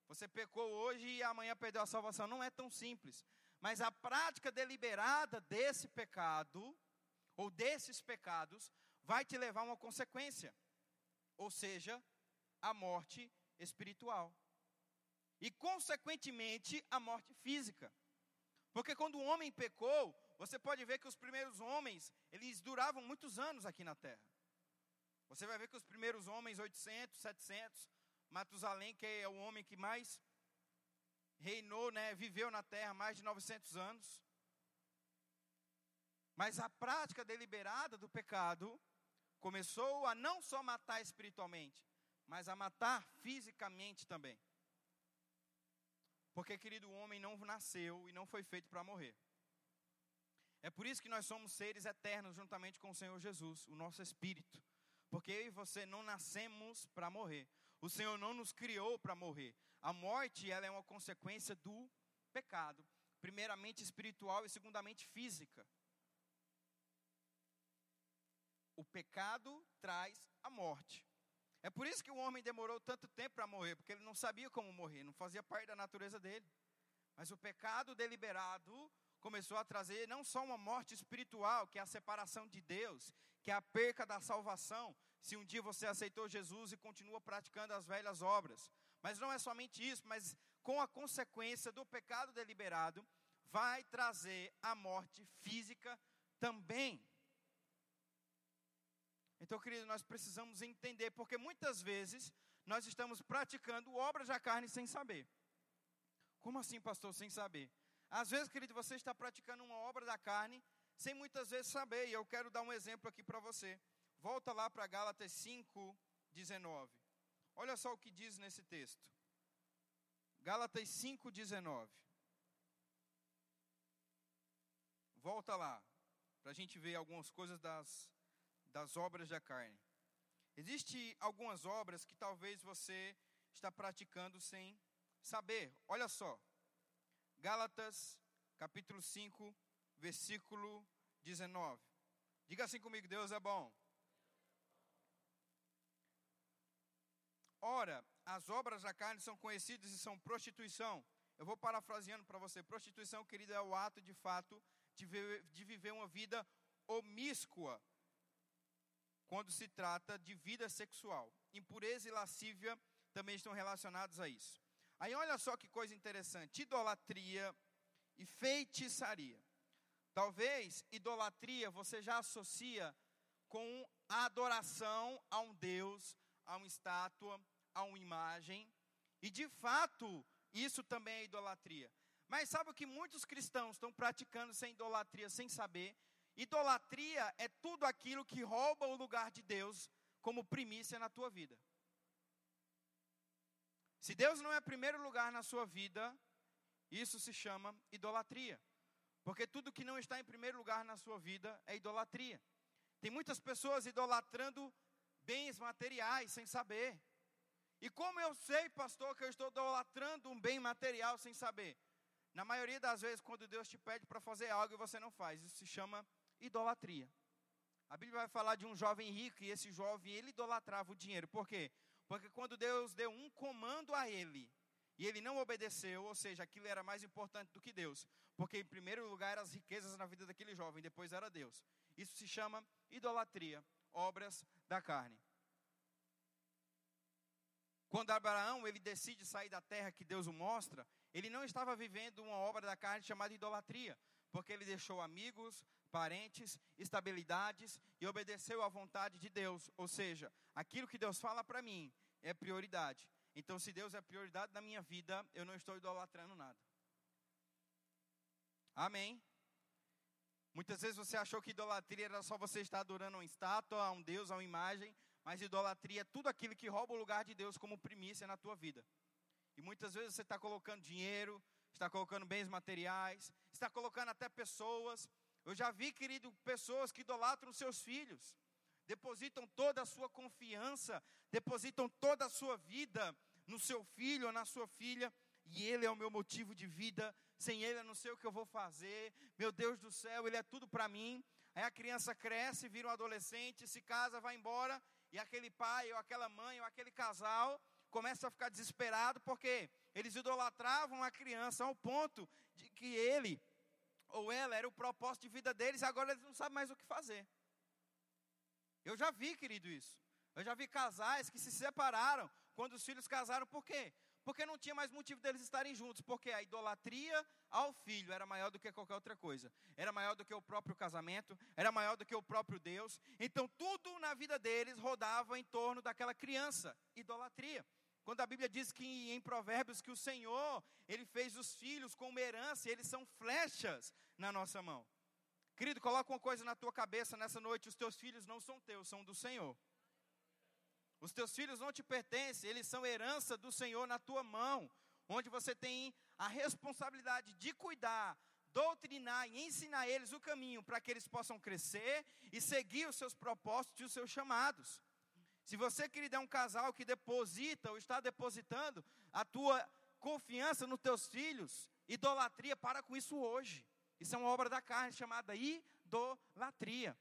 Você pecou hoje e amanhã perdeu a salvação. Não é tão simples. Mas a prática deliberada desse pecado, ou desses pecados, vai te levar a uma consequência. Ou seja, a morte espiritual. E, consequentemente, a morte física. Porque quando o homem pecou, você pode ver que os primeiros homens, eles duravam muitos anos aqui na terra. Você vai ver que os primeiros homens, 800, 700, Matusalém, que é o homem que mais reinou, né, viveu na terra mais de 900 anos. Mas a prática deliberada do pecado começou a não só matar espiritualmente, mas a matar fisicamente também. Porque, querido, o homem não nasceu e não foi feito para morrer. É por isso que nós somos seres eternos juntamente com o Senhor Jesus, o nosso espírito. Porque eu e você não nascemos para morrer. O Senhor não nos criou para morrer. A morte, ela é uma consequência do pecado, primeiramente espiritual e segundamente física. O pecado traz a morte. É por isso que o homem demorou tanto tempo para morrer, porque ele não sabia como morrer, não fazia parte da natureza dele. Mas o pecado deliberado começou a trazer não só uma morte espiritual, que é a separação de Deus, que é a perca da salvação, se um dia você aceitou Jesus e continua praticando as velhas obras. Mas não é somente isso, mas com a consequência do pecado deliberado, vai trazer a morte física também. Então, querido, nós precisamos entender, porque muitas vezes nós estamos praticando obras da carne sem saber. Como assim, pastor, sem saber? Às vezes, querido, você está praticando uma obra da carne sem muitas vezes saber. E eu quero dar um exemplo aqui para você. Volta lá para Gálatas 5, 19. Olha só o que diz nesse texto. Gálatas 5, 19. Volta lá, para a gente ver algumas coisas das, das obras da carne. Existem algumas obras que talvez você está praticando sem saber. Olha só. Gálatas, capítulo 5, versículo 19. Diga assim comigo: Deus é bom. Ora, as obras da carne são conhecidas e são prostituição. Eu vou parafraseando para você. Prostituição, querido, é o ato de fato de, ver, de viver uma vida omíscua quando se trata de vida sexual. Impureza e lascívia também estão relacionados a isso. Aí olha só que coisa interessante: idolatria e feitiçaria. Talvez idolatria você já associa com a adoração a um Deus, a uma estátua, a uma imagem. E de fato, isso também é idolatria. Mas sabe o que muitos cristãos estão praticando sem idolatria, sem saber? Idolatria é tudo aquilo que rouba o lugar de Deus como primícia na tua vida. Se Deus não é primeiro lugar na sua vida, isso se chama idolatria. Porque tudo que não está em primeiro lugar na sua vida é idolatria. Tem muitas pessoas idolatrando bens materiais sem saber. E como eu sei, pastor, que eu estou idolatrando um bem material sem saber? Na maioria das vezes, quando Deus te pede para fazer algo e você não faz, isso se chama idolatria. A Bíblia vai falar de um jovem rico e esse jovem ele idolatrava o dinheiro. Por quê? Porque quando Deus deu um comando a ele e ele não obedeceu, ou seja, aquilo era mais importante do que Deus, porque em primeiro lugar eram as riquezas na vida daquele jovem, depois era Deus. Isso se chama idolatria, obras da carne. Quando Abraão ele decide sair da terra que Deus o mostra, ele não estava vivendo uma obra da carne chamada idolatria, porque ele deixou amigos, parentes, estabilidades e obedeceu à vontade de Deus. Ou seja, aquilo que Deus fala para mim é prioridade. Então, se Deus é prioridade na minha vida, eu não estou idolatrando nada. Amém? Muitas vezes você achou que idolatria era só você estar adorando uma estátua, a um Deus, a uma imagem, mas idolatria é tudo aquilo que rouba o lugar de Deus como primícia na tua vida. E muitas vezes você está colocando dinheiro, está colocando bens materiais, está colocando até pessoas. Eu já vi, querido, pessoas que idolatram seus filhos, depositam toda a sua confiança, depositam toda a sua vida no seu filho ou na sua filha, e ele é o meu motivo de vida, sem ele eu não sei o que eu vou fazer, meu Deus do céu, ele é tudo para mim. Aí a criança cresce, vira um adolescente, se casa, vai embora, e aquele pai, ou aquela mãe, ou aquele casal começa a ficar desesperado, porque eles idolatravam a criança ao ponto de que ele ou ela era o propósito de vida deles, agora eles não sabem mais o que fazer. Eu já vi, querido, isso. Eu já vi casais que se separaram quando os filhos casaram, por quê? Porque não tinha mais motivo deles estarem juntos, porque a idolatria ao filho era maior do que qualquer outra coisa. Era maior do que o próprio casamento, era maior do que o próprio Deus. Então tudo na vida deles rodava em torno daquela criança, idolatria. Quando a Bíblia diz que em Provérbios que o Senhor, ele fez os filhos como herança, e eles são flechas na nossa mão. Querido, coloca uma coisa na tua cabeça nessa noite, os teus filhos não são teus, são do Senhor. Os teus filhos não te pertencem, eles são herança do Senhor na tua mão, onde você tem a responsabilidade de cuidar, doutrinar e ensinar eles o caminho para que eles possam crescer e seguir os seus propósitos e os seus chamados. Se você, querido, é um casal que deposita ou está depositando a tua confiança nos teus filhos, idolatria, para com isso hoje. Isso é uma obra da carne chamada idolatria.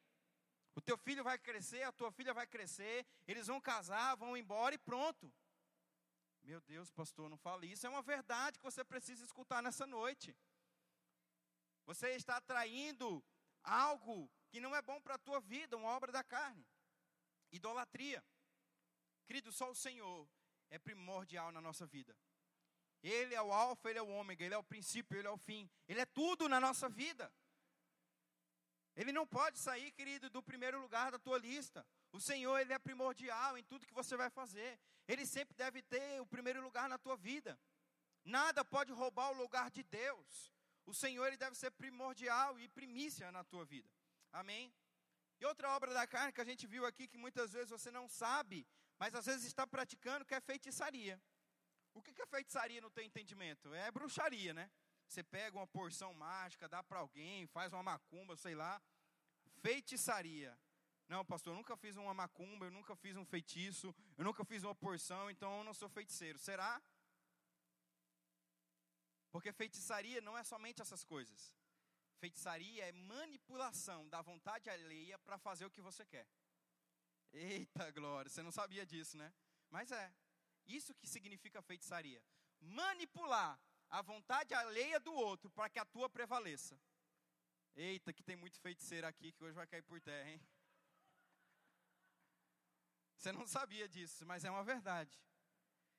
O teu filho vai crescer, a tua filha vai crescer, eles vão casar, vão embora e pronto. Meu Deus, pastor, não fale isso. É uma verdade que você precisa escutar nessa noite. Você está atraindo algo que não é bom para a tua vida, uma obra da carne. Idolatria. Querido, só o Senhor é primordial na nossa vida. Ele é o alfa, ele é o ômega, ele é o princípio, ele é o fim. Ele é tudo na nossa vida. Ele não pode sair, querido, do primeiro lugar da tua lista. O Senhor, Ele é primordial em tudo que você vai fazer. Ele sempre deve ter o primeiro lugar na tua vida. Nada pode roubar o lugar de Deus. O Senhor, Ele deve ser primordial e primícia na tua vida. Amém? E outra obra da carne que a gente viu aqui, que muitas vezes você não sabe, mas às vezes está praticando, que é feitiçaria. O que é feitiçaria no teu entendimento? É bruxaria, né? Você pega uma porção mágica, dá para alguém, faz uma macumba, sei lá. Feitiçaria. Não, pastor, eu nunca fiz uma macumba, eu nunca fiz um feitiço, eu nunca fiz uma porção, então eu não sou feiticeiro. Será? Porque feitiçaria não é somente essas coisas. Feitiçaria é manipulação da vontade alheia para fazer o que você quer. Eita glória, você não sabia disso, né? Mas é. Isso que significa feitiçaria. Manipular a vontade alheia do outro para que a tua prevaleça. Eita, que tem muito feiticeiro aqui que hoje vai cair por terra, hein? Você não sabia disso, mas é uma verdade.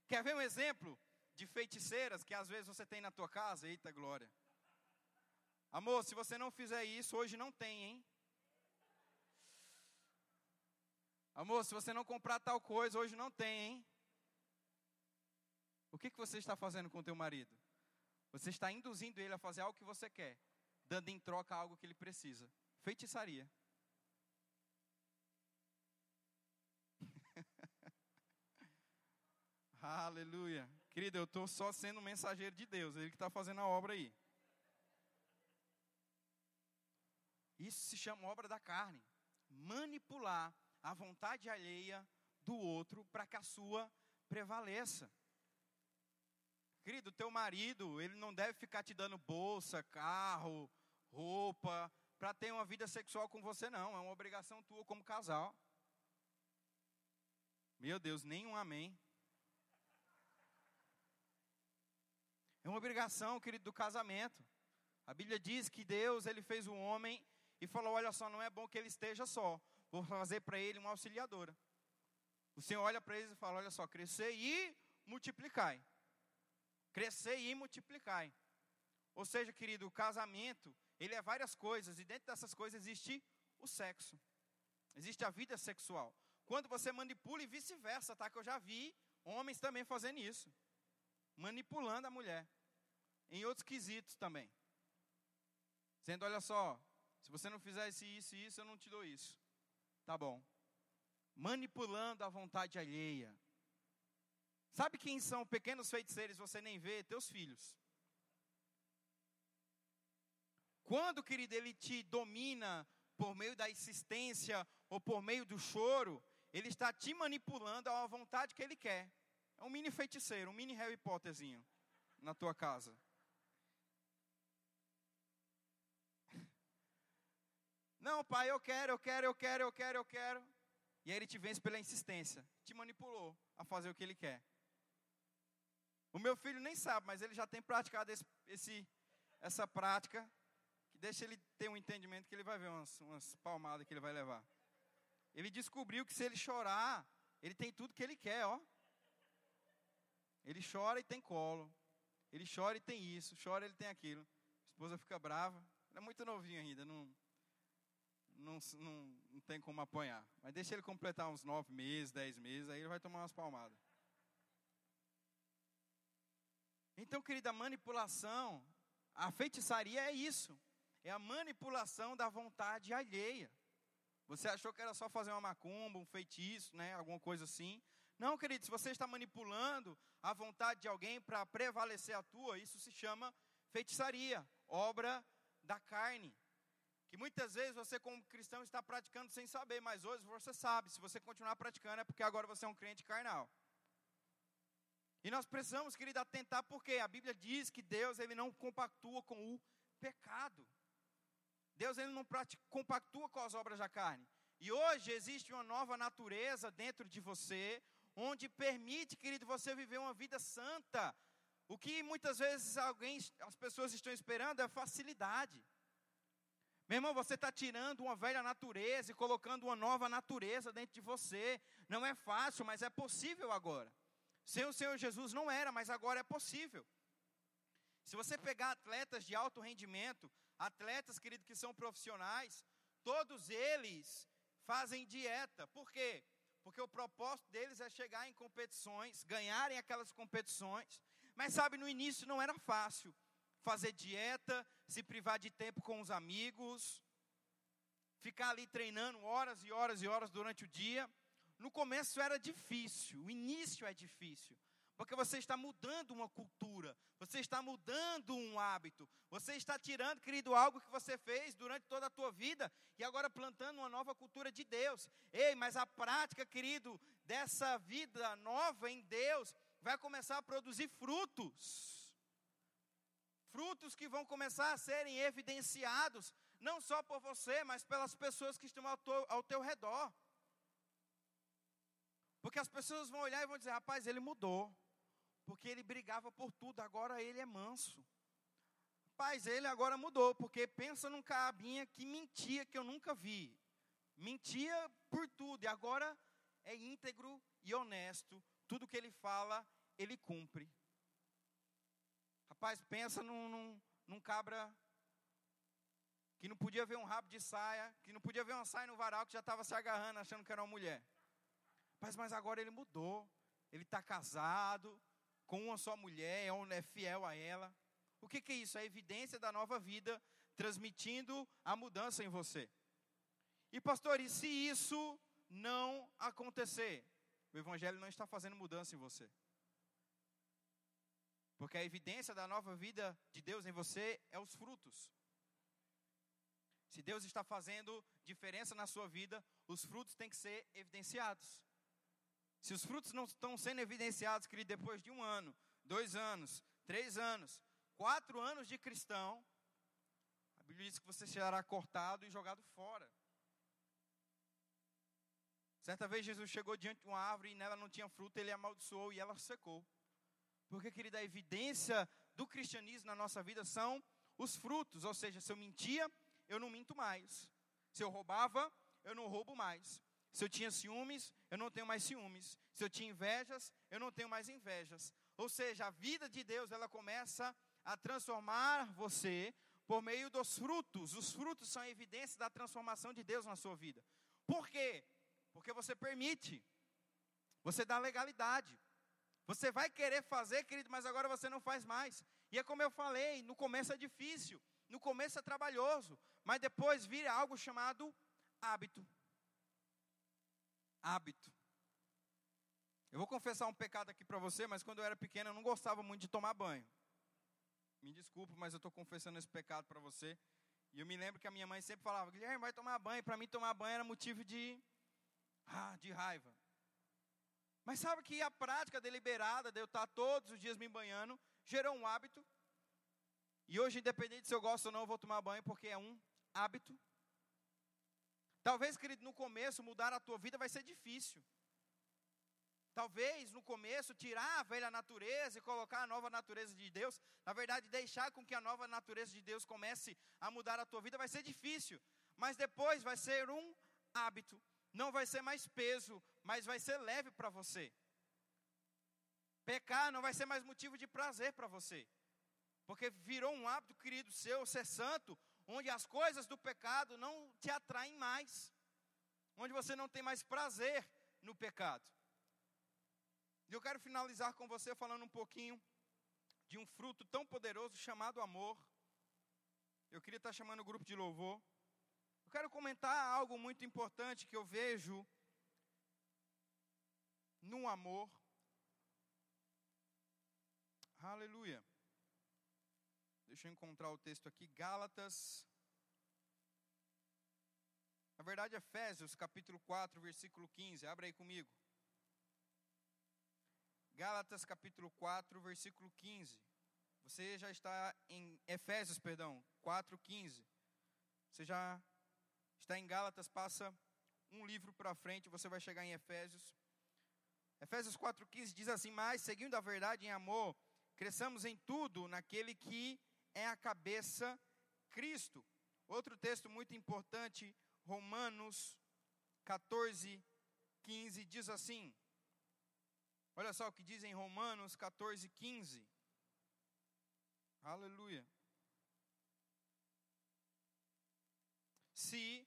Quer ver um exemplo de feiticeiras que às vezes você tem na tua casa? Eita glória. Amor, se você não fizer isso, hoje não tem, hein? Amor, se você não comprar tal coisa, hoje não tem, hein? O que, que você está fazendo com o teu marido? Você está induzindo ele a fazer algo que você quer, dando em troca algo que ele precisa. feitiçaria. Aleluia. Querido, eu estou só sendo mensageiro de Deus, Ele que está fazendo a obra aí. Isso se chama obra da carne. Manipular a vontade alheia do outro para que a sua prevaleça. Querido, teu marido, ele não deve ficar te dando bolsa, carro, roupa, para ter uma vida sexual com você, não. É uma obrigação tua como casal. Meu Deus, nenhum amém. É uma obrigação, querido, do casamento. A Bíblia diz que Deus, ele fez o homem e falou: Olha só, não é bom que ele esteja só. Vou fazer para ele uma auxiliadora. O Senhor olha para eles e fala: Olha só, crescer e multiplicai. Crescer e multiplicai. Ou seja, querido, o casamento, ele é várias coisas, e dentro dessas coisas existe o sexo. Existe a vida sexual. Quando você manipula e vice-versa, tá? Que eu já vi homens também fazendo isso. Manipulando a mulher. Em outros quesitos também. Dizendo, olha só, se você não fizer isso, isso e isso, eu não te dou isso. Tá bom. Manipulando a vontade alheia. Sabe quem são pequenos feiticeiros você nem vê? Teus filhos. Quando, querido, ele te domina por meio da insistência ou por meio do choro, ele está te manipulando a vontade que ele quer. É um mini feiticeiro, um mini Harry Potterzinho na tua casa. Não, pai, eu quero, eu quero, eu quero, eu quero, eu quero. E aí ele te vence pela insistência. Te manipulou a fazer o que ele quer. O meu filho nem sabe, mas ele já tem praticado esse, esse, essa prática. Que deixa ele ter um entendimento que ele vai ver umas, umas palmadas que ele vai levar. Ele descobriu que se ele chorar, ele tem tudo que ele quer, ó. Ele chora e tem colo. Ele chora e tem isso. Chora e ele tem aquilo. A esposa fica brava. Ele é muito novinho ainda, não não, não, não tem como apanhar. Mas deixa ele completar uns nove meses, dez meses, aí ele vai tomar umas palmadas. Então, querida, a manipulação, a feitiçaria é isso. É a manipulação da vontade alheia. Você achou que era só fazer uma macumba, um feitiço, né, alguma coisa assim. Não, querido, se você está manipulando a vontade de alguém para prevalecer a tua, isso se chama feitiçaria, obra da carne que muitas vezes você, como cristão, está praticando sem saber, mas hoje você sabe. Se você continuar praticando, é porque agora você é um crente carnal. E nós precisamos, querido, atentar, porque a Bíblia diz que Deus ele não compactua com o pecado. Deus ele não compactua com as obras da carne. E hoje existe uma nova natureza dentro de você, onde permite, querido, você viver uma vida santa. O que muitas vezes alguém, as pessoas estão esperando é facilidade. Meu irmão, você está tirando uma velha natureza e colocando uma nova natureza dentro de você. Não é fácil, mas é possível agora. Sem o Senhor Jesus não era, mas agora é possível. Se você pegar atletas de alto rendimento, atletas, querido, que são profissionais, todos eles fazem dieta. Por quê? Porque o propósito deles é chegar em competições, ganharem aquelas competições. Mas sabe, no início não era fácil fazer dieta, se privar de tempo com os amigos, ficar ali treinando horas e horas e horas durante o dia. No começo era difícil, o início é difícil, porque você está mudando uma cultura, você está mudando um hábito, você está tirando, querido, algo que você fez durante toda a tua vida e agora plantando uma nova cultura de Deus. Ei, mas a prática, querido, dessa vida nova em Deus vai começar a produzir frutos frutos que vão começar a serem evidenciados, não só por você, mas pelas pessoas que estão ao teu, ao teu redor. Porque as pessoas vão olhar e vão dizer: rapaz, ele mudou. Porque ele brigava por tudo, agora ele é manso. Rapaz, ele agora mudou, porque pensa num cabinha que mentia que eu nunca vi. Mentia por tudo, e agora é íntegro e honesto. Tudo que ele fala, ele cumpre. Rapaz, pensa num, num, num cabra que não podia ver um rabo de saia, que não podia ver uma saia no varal, que já estava se agarrando, achando que era uma mulher. Rapaz, mas agora ele mudou. Ele está casado com uma só mulher, é, é fiel a ela. O que, que é isso? É a evidência da nova vida transmitindo a mudança em você. E pastor, e se isso não acontecer? O evangelho não está fazendo mudança em você. Porque a evidência da nova vida de Deus em você é os frutos. Se Deus está fazendo diferença na sua vida, os frutos têm que ser evidenciados. Se os frutos não estão sendo evidenciados, querido, depois de um ano, dois anos, três anos, quatro anos de cristão, a Bíblia diz que você será cortado e jogado fora. Certa vez Jesus chegou diante de uma árvore e nela não tinha fruto, ele amaldiçoou e ela secou. Porque, querida, a evidência do cristianismo na nossa vida são os frutos. Ou seja, se eu mentia, eu não minto mais. Se eu roubava, eu não roubo mais. Se eu tinha ciúmes, eu não tenho mais ciúmes. Se eu tinha invejas, eu não tenho mais invejas. Ou seja, a vida de Deus, ela começa a transformar você por meio dos frutos. Os frutos são a evidência da transformação de Deus na sua vida. Por quê? Porque você permite. Você dá legalidade. Você vai querer fazer, querido, mas agora você não faz mais. E é como eu falei, no começo é difícil, no começo é trabalhoso, mas depois vira algo chamado hábito. Hábito. Eu vou confessar um pecado aqui para você, mas quando eu era pequeno eu não gostava muito de tomar banho. Me desculpe, mas eu estou confessando esse pecado para você. E eu me lembro que a minha mãe sempre falava: Guilherme, vai tomar banho. Para mim, tomar banho era motivo de, ah, de raiva. Mas sabe que a prática deliberada de eu estar todos os dias me banhando gerou um hábito. E hoje, independente se eu gosto ou não, eu vou tomar banho porque é um hábito. Talvez, querido, no começo mudar a tua vida vai ser difícil. Talvez no começo tirar a velha natureza e colocar a nova natureza de Deus, na verdade deixar com que a nova natureza de Deus comece a mudar a tua vida vai ser difícil, mas depois vai ser um hábito. Não vai ser mais peso, mas vai ser leve para você. Pecar não vai ser mais motivo de prazer para você. Porque virou um hábito, querido seu, ser santo, onde as coisas do pecado não te atraem mais. Onde você não tem mais prazer no pecado. E eu quero finalizar com você falando um pouquinho de um fruto tão poderoso chamado amor. Eu queria estar chamando o grupo de louvor. Eu quero comentar algo muito importante que eu vejo no amor. Aleluia. Deixa eu encontrar o texto aqui, Gálatas. Na verdade, Efésios, capítulo 4, versículo 15. Abra aí comigo. Gálatas capítulo 4, versículo 15. Você já está em Efésios, perdão, 4, 15. Você já está em Gálatas, passa um livro para frente, você vai chegar em Efésios. Efésios 4,15 diz assim: Mas, seguindo a verdade em amor, cresçamos em tudo naquele que é a cabeça, Cristo. Outro texto muito importante, Romanos 14, 15, diz assim: Olha só o que diz em Romanos 14, 15. Aleluia. Se,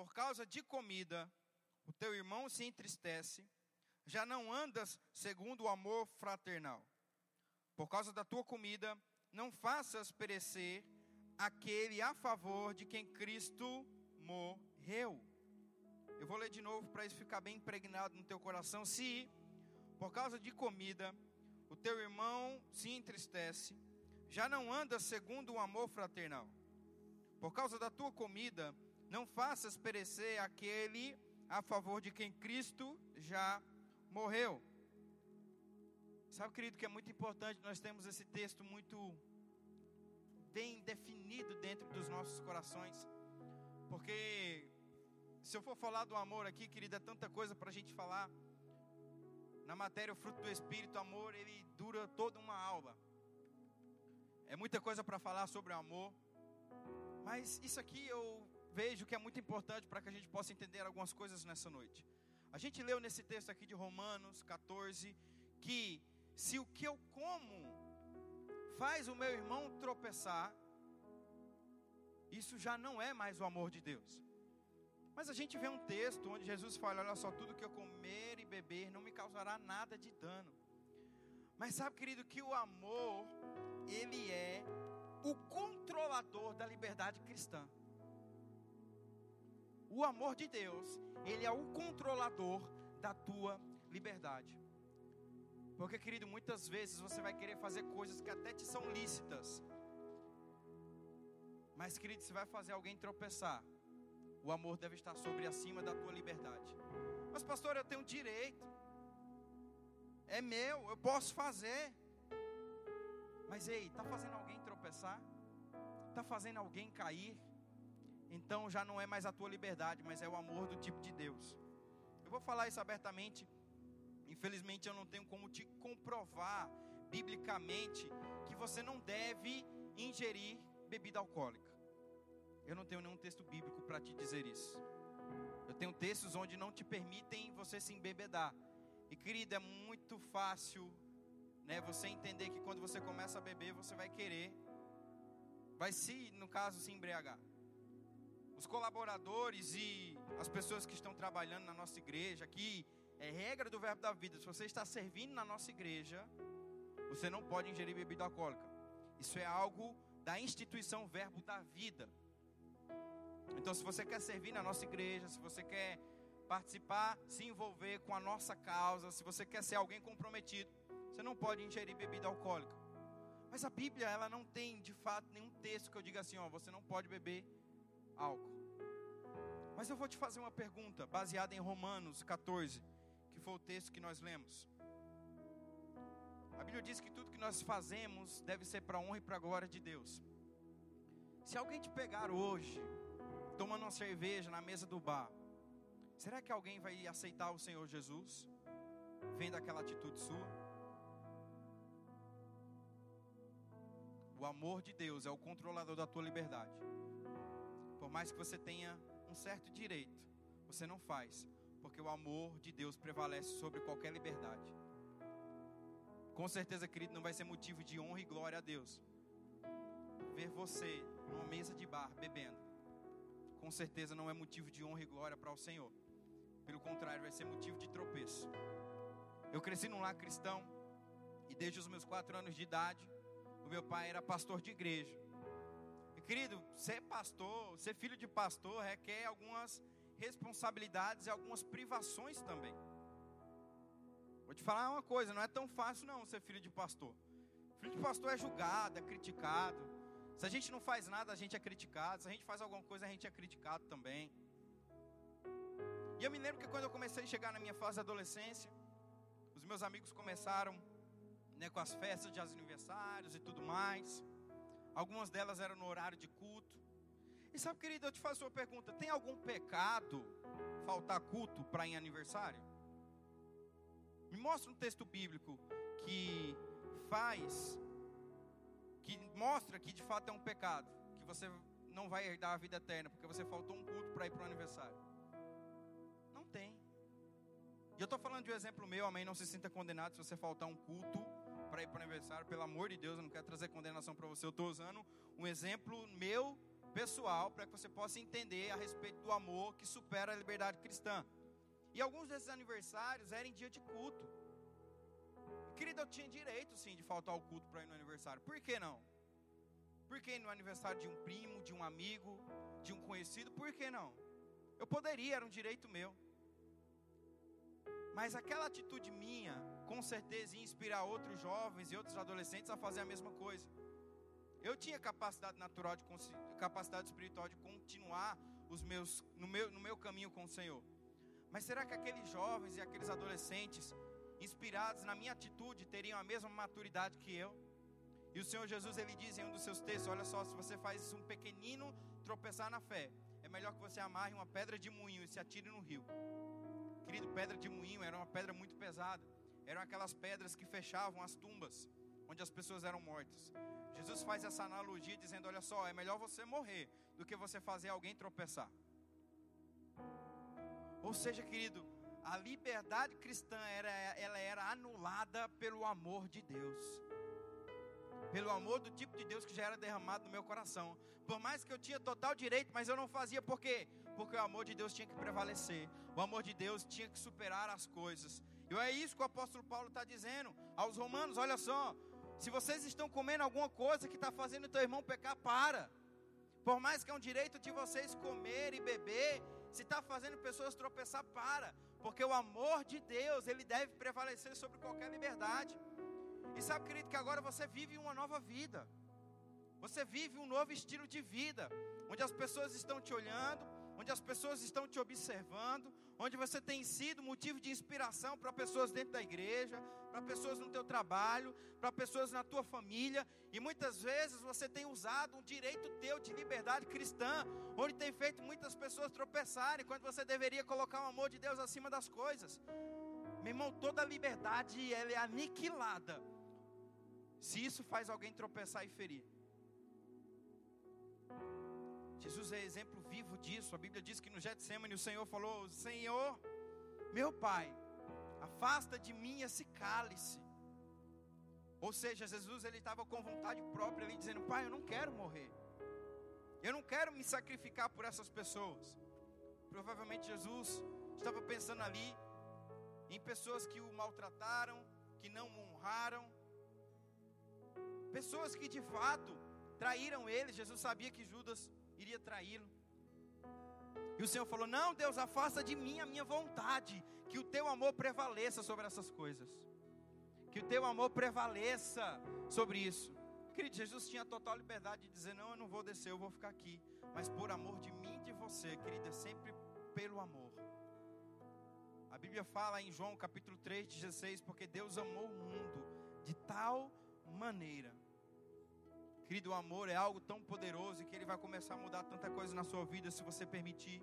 por causa de comida, o teu irmão se entristece, já não andas segundo o amor fraternal. Por causa da tua comida, não faças perecer aquele a favor de quem Cristo morreu. Eu vou ler de novo para isso ficar bem impregnado no teu coração. Se por causa de comida, o teu irmão se entristece, já não anda segundo o amor fraternal. Por causa da tua comida, não faças perecer aquele a favor de quem Cristo já morreu. Sabe, querido, que é muito importante nós temos esse texto muito bem definido dentro dos nossos corações, porque se eu for falar do amor aqui, querido, é tanta coisa para a gente falar. Na matéria, o fruto do Espírito, amor, ele dura toda uma alma. É muita coisa para falar sobre o amor. Mas isso aqui eu vejo que é muito importante para que a gente possa entender algumas coisas nessa noite. A gente leu nesse texto aqui de Romanos 14 que se o que eu como faz o meu irmão tropeçar, isso já não é mais o amor de Deus. Mas a gente vê um texto onde Jesus fala: Olha só, tudo que eu comer e beber não me causará nada de dano. Mas sabe, querido, que o amor, ele é o controlador da liberdade cristã. O amor de Deus, ele é o controlador da tua liberdade. Porque, querido, muitas vezes você vai querer fazer coisas que até te são lícitas. Mas, querido, se vai fazer alguém tropeçar, o amor deve estar sobre acima da tua liberdade. Mas, pastor, eu tenho direito. É meu, eu posso fazer. Mas ei, está fazendo alguém tropeçar? Está fazendo alguém cair? Então já não é mais a tua liberdade, mas é o amor do tipo de Deus. Eu vou falar isso abertamente. Infelizmente eu não tenho como te comprovar biblicamente que você não deve ingerir bebida alcoólica. Eu não tenho nenhum texto bíblico para te dizer isso. Eu tenho textos onde não te permitem você se embebedar. E querida, é muito fácil né, você entender que quando você começa a beber, você vai querer, vai se, no caso, se embriagar. Os colaboradores e as pessoas que estão trabalhando na nossa igreja, aqui é regra do verbo da vida. Se você está servindo na nossa igreja, você não pode ingerir bebida alcoólica. Isso é algo da instituição verbo da vida. Então, se você quer servir na nossa igreja, se você quer participar, se envolver com a nossa causa, se você quer ser alguém comprometido, você não pode ingerir bebida alcoólica. Mas a Bíblia, ela não tem de fato nenhum texto que eu diga assim, ó, você não pode beber Mas eu vou te fazer uma pergunta, baseada em Romanos 14, que foi o texto que nós lemos. A Bíblia diz que tudo que nós fazemos deve ser para a honra e para a glória de Deus. Se alguém te pegar hoje tomando uma cerveja na mesa do bar, será que alguém vai aceitar o Senhor Jesus? Vendo aquela atitude sua? O amor de Deus é o controlador da tua liberdade. Por mais que você tenha um certo direito, você não faz, porque o amor de Deus prevalece sobre qualquer liberdade. Com certeza, querido, não vai ser motivo de honra e glória a Deus. Ver você numa mesa de bar bebendo com certeza não é motivo de honra e glória para o Senhor. Pelo contrário, vai ser motivo de tropeço. Eu cresci num lar cristão e desde os meus quatro anos de idade, o meu pai era pastor de igreja. Querido, ser pastor, ser filho de pastor requer algumas responsabilidades e algumas privações também. Vou te falar uma coisa, não é tão fácil não ser filho de pastor. Filho de pastor é julgado, é criticado. Se a gente não faz nada, a gente é criticado. Se a gente faz alguma coisa, a gente é criticado também. E eu me lembro que quando eu comecei a chegar na minha fase de adolescência, os meus amigos começaram né, com as festas de aniversários e tudo mais. Algumas delas eram no horário de culto. E sabe, querido, eu te faço uma pergunta: tem algum pecado faltar culto para em aniversário? Me mostra um texto bíblico que faz que mostra que de fato é um pecado, que você não vai herdar a vida eterna, porque você faltou um culto para ir para o aniversário. Não tem. E eu estou falando de um exemplo meu, amém. Não se sinta condenado se você faltar um culto para ir para o aniversário, pelo amor de Deus, eu não quero trazer condenação para você. Eu estou usando um exemplo meu, pessoal, para que você possa entender a respeito do amor que supera a liberdade cristã. E alguns desses aniversários eram em dia de culto. Querido, eu tinha direito sim de faltar ao culto para ir no aniversário. Por que não? Por que no aniversário de um primo, de um amigo, de um conhecido? Por que não? Eu poderia, era um direito meu. Mas aquela atitude minha, com certeza, ia inspirar outros jovens e outros adolescentes a fazer a mesma coisa. Eu tinha capacidade natural, de capacidade espiritual de continuar os meus, no, meu, no meu caminho com o Senhor. Mas será que aqueles jovens e aqueles adolescentes inspirados na minha atitude, teriam a mesma maturidade que eu. E o Senhor Jesus ele diz em um dos seus textos: Olha só, se você faz um pequenino tropeçar na fé, é melhor que você amarre uma pedra de moinho e se atire no rio. Querido, pedra de moinho era uma pedra muito pesada. Eram aquelas pedras que fechavam as tumbas onde as pessoas eram mortas. Jesus faz essa analogia dizendo: Olha só, é melhor você morrer do que você fazer alguém tropeçar. Ou seja, querido, a liberdade cristã era, ela era anulada pelo amor de Deus. Pelo amor do tipo de Deus que já era derramado no meu coração. Por mais que eu tinha total direito, mas eu não fazia por quê? Porque o amor de Deus tinha que prevalecer. O amor de Deus tinha que superar as coisas. E é isso que o apóstolo Paulo está dizendo aos romanos: olha só, Se vocês estão comendo alguma coisa que está fazendo teu irmão pecar, para. Por mais que é um direito de vocês comer e beber, se está fazendo pessoas tropeçar, para. Porque o amor de Deus, ele deve prevalecer sobre qualquer liberdade. E sabe, querido, que agora você vive uma nova vida. Você vive um novo estilo de vida, onde as pessoas estão te olhando, onde as pessoas estão te observando, onde você tem sido motivo de inspiração para pessoas dentro da igreja, para pessoas no teu trabalho, para pessoas na tua família, e muitas vezes você tem usado um direito teu de liberdade cristã, onde tem feito muitas pessoas tropeçarem, quando você deveria colocar o amor de Deus acima das coisas. Meu irmão, toda liberdade ela é aniquilada se isso faz alguém tropeçar e ferir. Jesus é exemplo vivo disso. A Bíblia diz que no Getsemane o Senhor falou: Senhor, meu Pai, afasta de mim esse cálice. Ou seja, Jesus ele estava com vontade própria ali dizendo: Pai, eu não quero morrer. Eu não quero me sacrificar por essas pessoas. Provavelmente Jesus estava pensando ali em pessoas que o maltrataram, que não o honraram, pessoas que de fato traíram ele. Jesus sabia que Judas iria traí-lo. E o Senhor falou: Não, Deus, afasta de mim a minha vontade, que o teu amor prevaleça sobre essas coisas, que o teu amor prevaleça sobre isso. Querido, Jesus tinha total liberdade de dizer: Não, eu não vou descer, eu vou ficar aqui, mas por amor de mim e de você, querido, é sempre pelo amor. A Bíblia fala em João capítulo 3, 16: Porque Deus amou o mundo de tal maneira Querido, o amor é algo tão poderoso que ele vai começar a mudar tanta coisa na sua vida se você permitir.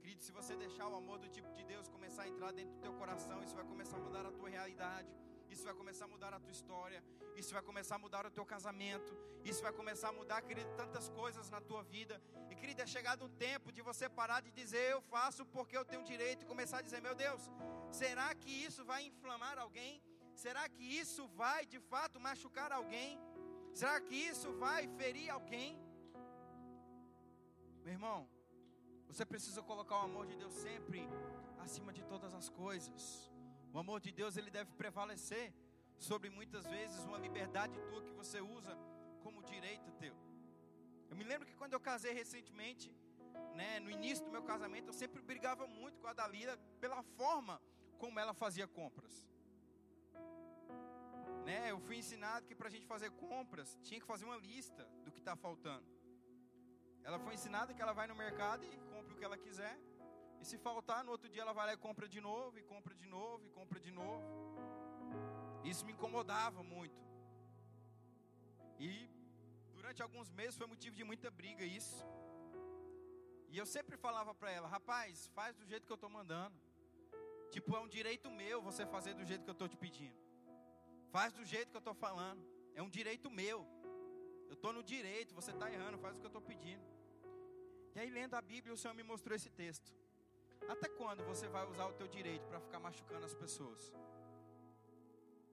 Querido, se você deixar o amor do tipo de Deus começar a entrar dentro do teu coração, isso vai começar a mudar a tua realidade. Isso vai começar a mudar a tua história. Isso vai começar a mudar o teu casamento. Isso vai começar a mudar, querido, tantas coisas na tua vida. E, querido, é chegado um tempo de você parar de dizer eu faço porque eu tenho direito e começar a dizer, meu Deus, será que isso vai inflamar alguém? Será que isso vai de fato machucar alguém? Será que isso vai ferir alguém? Meu irmão, você precisa colocar o amor de Deus sempre acima de todas as coisas. O amor de Deus ele deve prevalecer sobre muitas vezes uma liberdade tua que você usa como direito teu. Eu me lembro que quando eu casei recentemente, né, no início do meu casamento, eu sempre brigava muito com a Dalila pela forma como ela fazia compras. Né? Eu fui ensinado que para a gente fazer compras tinha que fazer uma lista do que está faltando. Ela foi ensinada que ela vai no mercado e compra o que ela quiser. E se faltar, no outro dia ela vai lá e compra de novo, e compra de novo, e compra de novo. Isso me incomodava muito. E durante alguns meses foi motivo de muita briga isso. E eu sempre falava para ela, rapaz, faz do jeito que eu estou mandando. Tipo, é um direito meu você fazer do jeito que eu estou te pedindo. Faz do jeito que eu estou falando. É um direito meu. Eu estou no direito, você está errando, faz o que eu estou pedindo. E aí, lendo a Bíblia, o Senhor me mostrou esse texto. Até quando você vai usar o teu direito para ficar machucando as pessoas?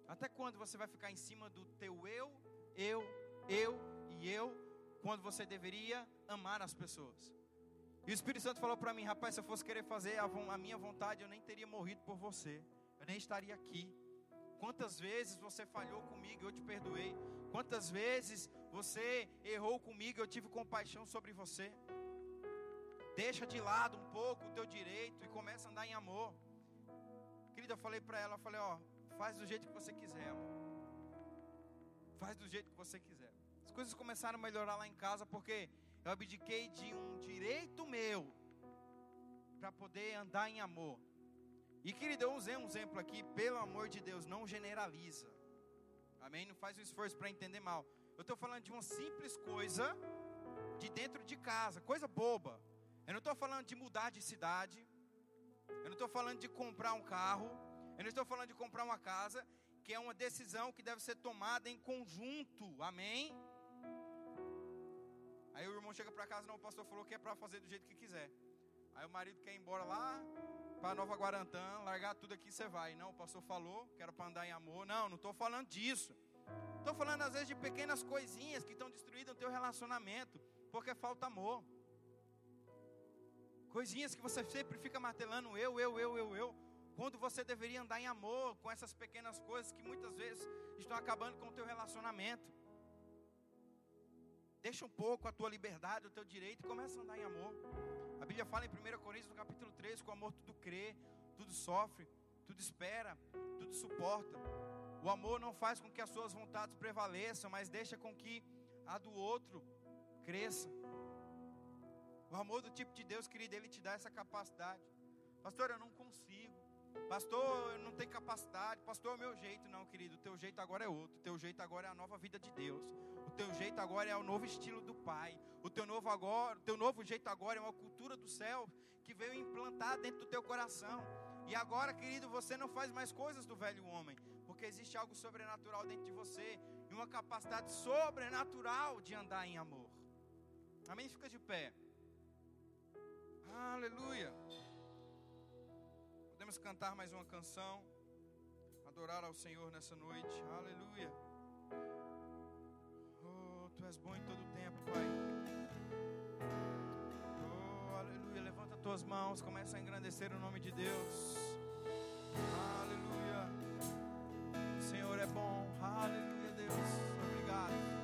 Até quando você vai ficar em cima do teu eu, eu, eu e eu, quando você deveria amar as pessoas? E o Espírito Santo falou para mim, rapaz, se eu fosse querer fazer a, a minha vontade, eu nem teria morrido por você. Eu nem estaria aqui. Quantas vezes você falhou comigo eu te perdoei? Quantas vezes você errou comigo eu tive compaixão sobre você? Deixa de lado um pouco o teu direito e começa a andar em amor. Querida, eu falei para ela, eu falei, ó, faz do jeito que você quiser, amor. Faz do jeito que você quiser. As coisas começaram a melhorar lá em casa porque eu abdiquei de um direito meu para poder andar em amor. E querido, eu usei um exemplo aqui, pelo amor de Deus, não generaliza. Amém? Não faz um esforço para entender mal. Eu estou falando de uma simples coisa de dentro de casa, coisa boba. Eu não estou falando de mudar de cidade. Eu não estou falando de comprar um carro. Eu não estou falando de comprar uma casa, que é uma decisão que deve ser tomada em conjunto. Amém? Aí o irmão chega para casa, não, o pastor falou que é para fazer do jeito que quiser. Aí o marido quer ir embora lá, para Nova Guarantã, largar tudo aqui você vai. Não, o pastor falou que era para andar em amor. Não, não estou falando disso. Estou falando às vezes de pequenas coisinhas que estão destruindo o teu relacionamento, porque falta amor. Coisinhas que você sempre fica martelando, eu, eu, eu, eu, eu. Quando você deveria andar em amor com essas pequenas coisas que muitas vezes estão acabando com o teu relacionamento. Deixa um pouco a tua liberdade, o teu direito e começa a andar em amor. A Bíblia fala em 1 Coríntios, no capítulo 3, que o amor tudo crê, tudo sofre, tudo espera, tudo suporta. O amor não faz com que as suas vontades prevaleçam, mas deixa com que a do outro cresça. O amor do tipo de Deus, querido, ele te dá essa capacidade. Pastor, eu não consigo. Pastor, eu não tenho capacidade. Pastor, é o meu jeito. Não, querido, o teu jeito agora é outro. O teu jeito agora é a nova vida de Deus. O teu jeito agora é o novo estilo do Pai. O teu novo agora, o teu novo jeito agora é uma cultura do céu que veio implantar dentro do teu coração. E agora, querido, você não faz mais coisas do velho homem, porque existe algo sobrenatural dentro de você e uma capacidade sobrenatural de andar em amor. Amém? Fica de pé. Aleluia. Podemos cantar mais uma canção, adorar ao Senhor nessa noite. Aleluia. Oh, tu és bom em todo tempo, Pai. Oh, aleluia. Levanta tuas mãos, começa a engrandecer o nome de Deus. Aleluia. O Senhor é bom. Aleluia, Deus.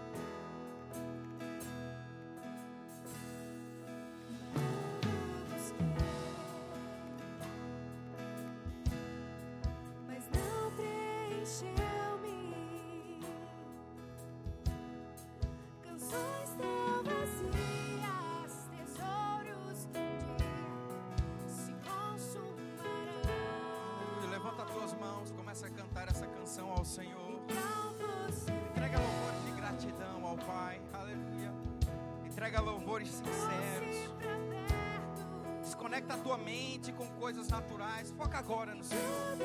Louvores sinceros. Desconecta a tua mente com coisas naturais. Foca agora no Senhor.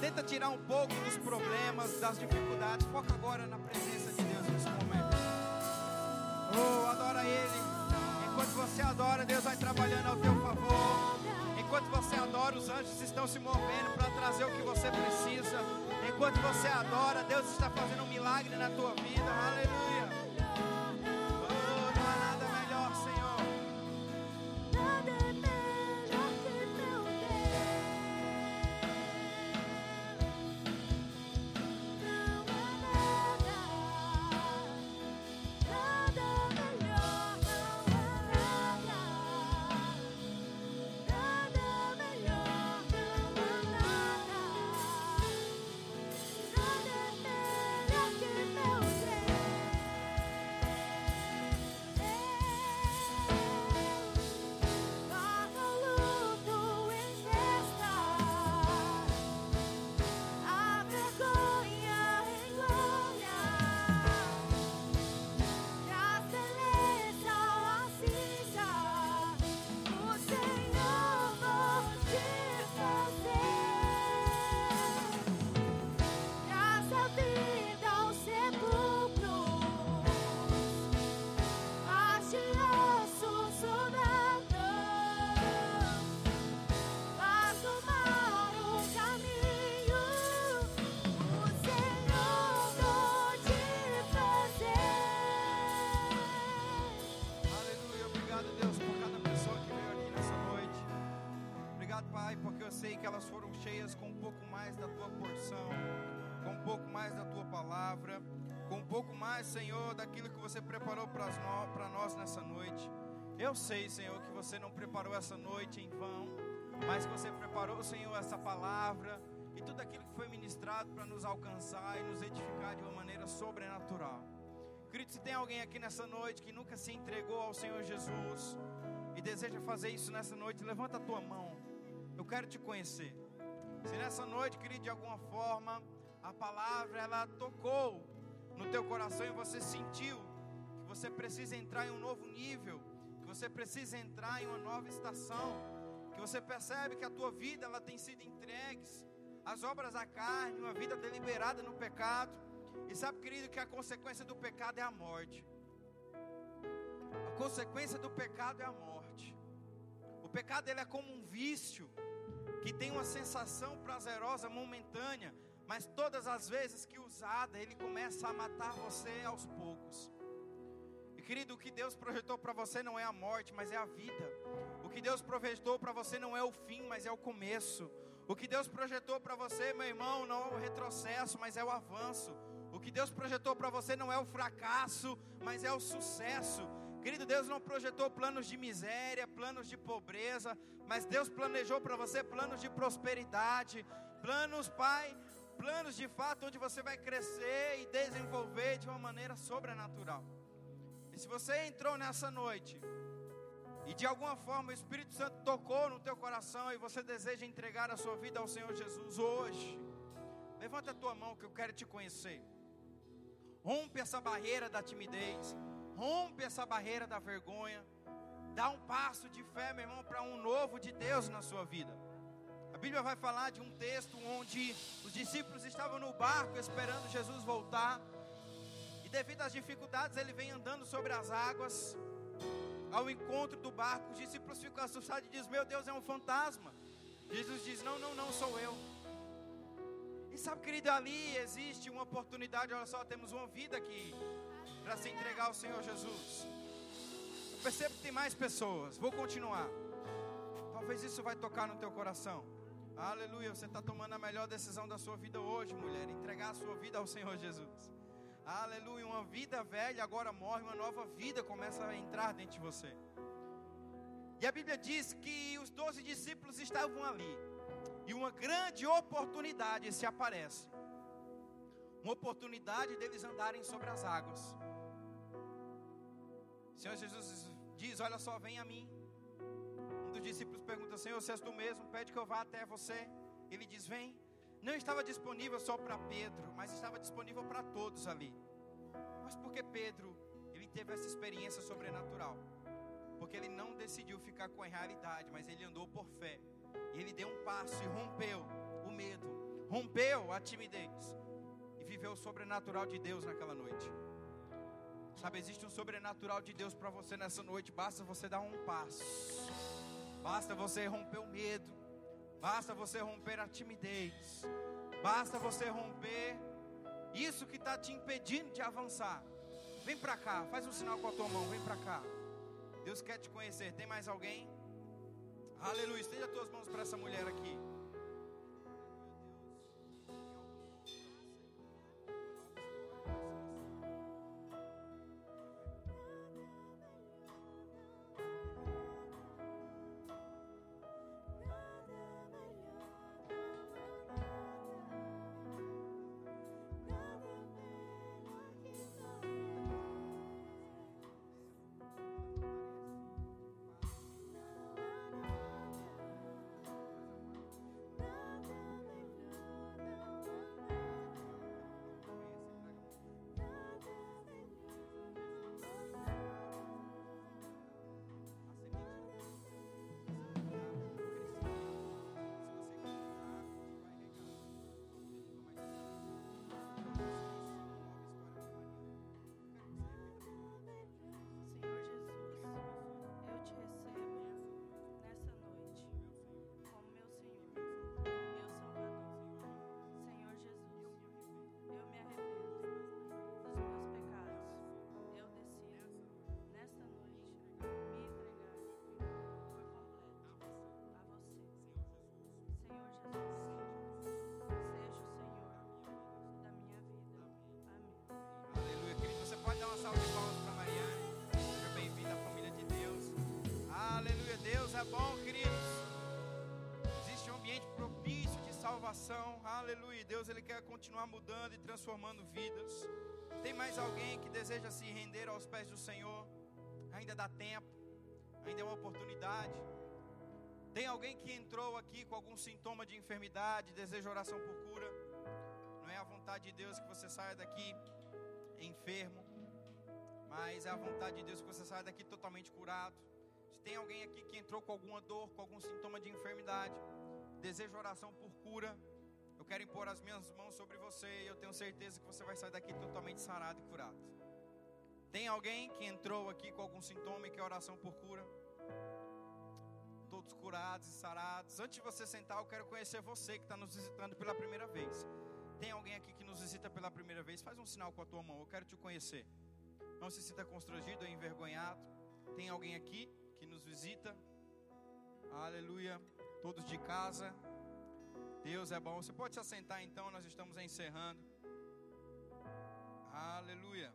Tenta tirar um pouco dos problemas, das dificuldades. Foca agora na presença de Deus nesse momento. Oh, adora Ele. Enquanto você adora, Deus vai trabalhando ao teu favor. Enquanto você adora, os anjos estão se movendo para trazer o que você precisa. Enquanto você adora, Deus está fazendo um milagre na tua vida. Aleluia. Senhor, daquilo que você preparou para nós nessa noite. Eu sei, Senhor, que você não preparou essa noite em vão, mas que você preparou, Senhor, essa palavra e tudo aquilo que foi ministrado para nos alcançar e nos edificar de uma maneira sobrenatural. Querido, se tem alguém aqui nessa noite que nunca se entregou ao Senhor Jesus e deseja fazer isso nessa noite, levanta a tua mão. Eu quero te conhecer. Se nessa noite, querido, de alguma forma a palavra ela tocou no teu coração e você sentiu que você precisa entrar em um novo nível, que você precisa entrar em uma nova estação, que você percebe que a tua vida ela tem sido entregue às obras da carne, uma vida deliberada no pecado. E sabe, querido, que a consequência do pecado é a morte. A consequência do pecado é a morte. Pecado ele é como um vício que tem uma sensação prazerosa momentânea, mas todas as vezes que usada, ele começa a matar você aos poucos. E querido, o que Deus projetou para você não é a morte, mas é a vida. O que Deus projetou para você não é o fim, mas é o começo. O que Deus projetou para você, meu irmão, não é o retrocesso, mas é o avanço. O que Deus projetou para você não é o fracasso, mas é o sucesso. Querido, Deus não projetou planos de miséria, planos de pobreza, mas Deus planejou para você planos de prosperidade, planos, Pai, planos de fato onde você vai crescer e desenvolver de uma maneira sobrenatural. E se você entrou nessa noite e de alguma forma o Espírito Santo tocou no teu coração e você deseja entregar a sua vida ao Senhor Jesus hoje, levanta a tua mão que eu quero te conhecer. Rompe essa barreira da timidez, rompe essa barreira da vergonha, dá um passo de fé, meu irmão, para um novo de Deus na sua vida. A Bíblia vai falar de um texto onde os discípulos estavam no barco esperando Jesus voltar, e devido às dificuldades, ele vem andando sobre as águas ao encontro do barco, os discípulos ficam assustados e dizem: Meu Deus, é um fantasma. Jesus diz: Não, não, não sou eu. E sabe, querido, ali existe uma oportunidade. Olha só, temos uma vida aqui para se entregar ao Senhor Jesus. Eu percebo que tem mais pessoas. Vou continuar. Talvez isso vai tocar no teu coração. Aleluia, você está tomando a melhor decisão da sua vida hoje, mulher. Entregar a sua vida ao Senhor Jesus. Aleluia, uma vida velha agora morre, uma nova vida começa a entrar dentro de você. E a Bíblia diz que os doze discípulos estavam ali. E uma grande oportunidade se aparece. Uma oportunidade deles andarem sobre as águas. Senhor Jesus diz: Olha só, vem a mim. Um dos discípulos pergunta: Senhor, se és tu mesmo, pede que eu vá até você. Ele diz: Vem não estava disponível só para Pedro, mas estava disponível para todos ali. Mas por que Pedro ele teve essa experiência sobrenatural? Porque ele não decidiu ficar com a realidade, mas ele andou por fé. E ele deu um passo e rompeu o medo, rompeu a timidez e viveu o sobrenatural de Deus naquela noite. Sabe, existe um sobrenatural de Deus para você nessa noite, basta você dar um passo. Basta você romper o medo Basta você romper a timidez. Basta você romper isso que está te impedindo de avançar. Vem para cá, faz um sinal com a tua mão, vem para cá. Deus quer te conhecer. Tem mais alguém? Aleluia. Esteja as tuas mãos para essa mulher aqui. Salvação, aleluia. Deus ele quer continuar mudando e transformando vidas. Tem mais alguém que deseja se render aos pés do Senhor? Ainda dá tempo, ainda é uma oportunidade. Tem alguém que entrou aqui com algum sintoma de enfermidade, deseja oração por cura? Não é a vontade de Deus que você saia daqui enfermo, mas é a vontade de Deus que você saia daqui totalmente curado. Tem alguém aqui que entrou com alguma dor, com algum sintoma de enfermidade, deseja oração por cura, eu quero impor as minhas mãos sobre você e eu tenho certeza que você vai sair daqui totalmente sarado e curado. Tem alguém que entrou aqui com algum sintoma e quer oração por cura? Todos curados e sarados. Antes de você sentar, eu quero conhecer você que está nos visitando pela primeira vez. Tem alguém aqui que nos visita pela primeira vez? Faz um sinal com a tua mão, eu quero te conhecer. Não se sinta constrangido ou envergonhado. Tem alguém aqui visita? Aleluia. Todos de casa. Deus é bom. Você pode se assentar então, nós estamos encerrando. Aleluia.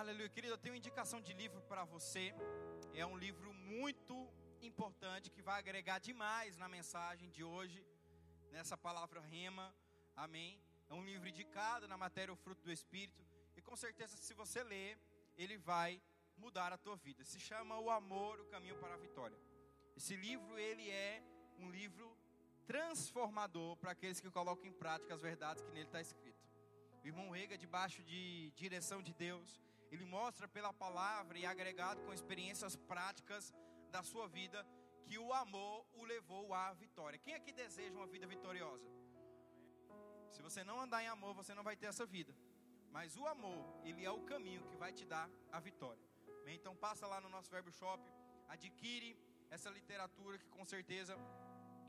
Aleluia. Querido, eu tenho indicação de livro para você. É um livro muito importante que vai agregar demais na mensagem de hoje, nessa palavra rema. Amém. É um livro indicado na matéria O Fruto do Espírito. E com certeza, se você ler, ele vai mudar a tua vida. Se chama O Amor, o Caminho para a Vitória. Esse livro, ele é um livro transformador para aqueles que colocam em prática as verdades que nele está escrito. O irmão Rega, debaixo de direção de Deus, ele mostra pela palavra e agregado com experiências práticas da sua vida que o amor o levou à vitória. Quem aqui deseja uma vida vitoriosa? Se você não andar em amor, você não vai ter essa vida. Mas o amor, ele é o caminho que vai te dar a vitória. Então passa lá no nosso Verbo Shop, adquire essa literatura que com certeza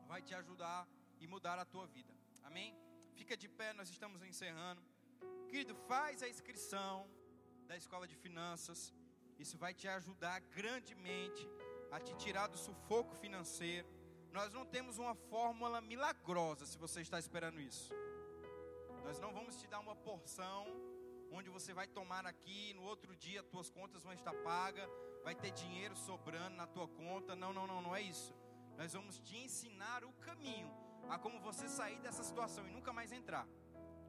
vai te ajudar e mudar a tua vida. Amém? Fica de pé, nós estamos encerrando. Querido, faz a inscrição da escola de finanças. Isso vai te ajudar grandemente a te tirar do sufoco financeiro. Nós não temos uma fórmula milagrosa se você está esperando isso. Nós não vamos te dar uma porção onde você vai tomar aqui, no outro dia tuas contas vão estar pagas, vai ter dinheiro sobrando na tua conta. Não, não, não, não é isso. Nós vamos te ensinar o caminho a como você sair dessa situação e nunca mais entrar.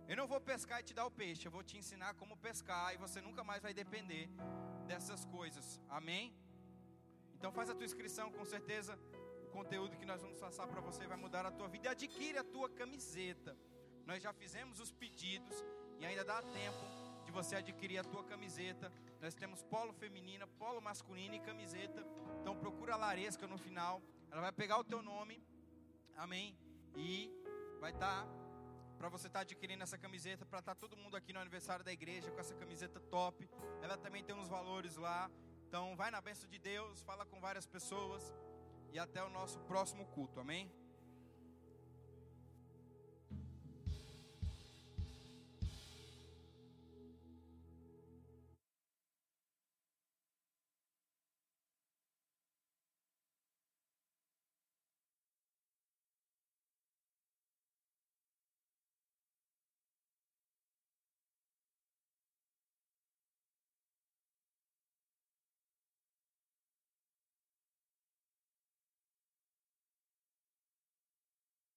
Eu não vou pescar e te dar o peixe, eu vou te ensinar como pescar e você nunca mais vai depender dessas coisas. Amém? Então faz a tua inscrição, com certeza o conteúdo que nós vamos passar para você vai mudar a tua vida e adquire a tua camiseta. Nós já fizemos os pedidos e ainda dá tempo de você adquirir a tua camiseta. Nós temos polo feminina, polo masculino e camiseta. Então procura a Laresca no final. Ela vai pegar o teu nome. Amém? E vai estar tá para você estar tá adquirindo essa camiseta, para estar tá todo mundo aqui no aniversário da igreja com essa camiseta top. Ela também tem uns valores lá. Então, vai na bênção de Deus, fala com várias pessoas e até o nosso próximo culto. Amém?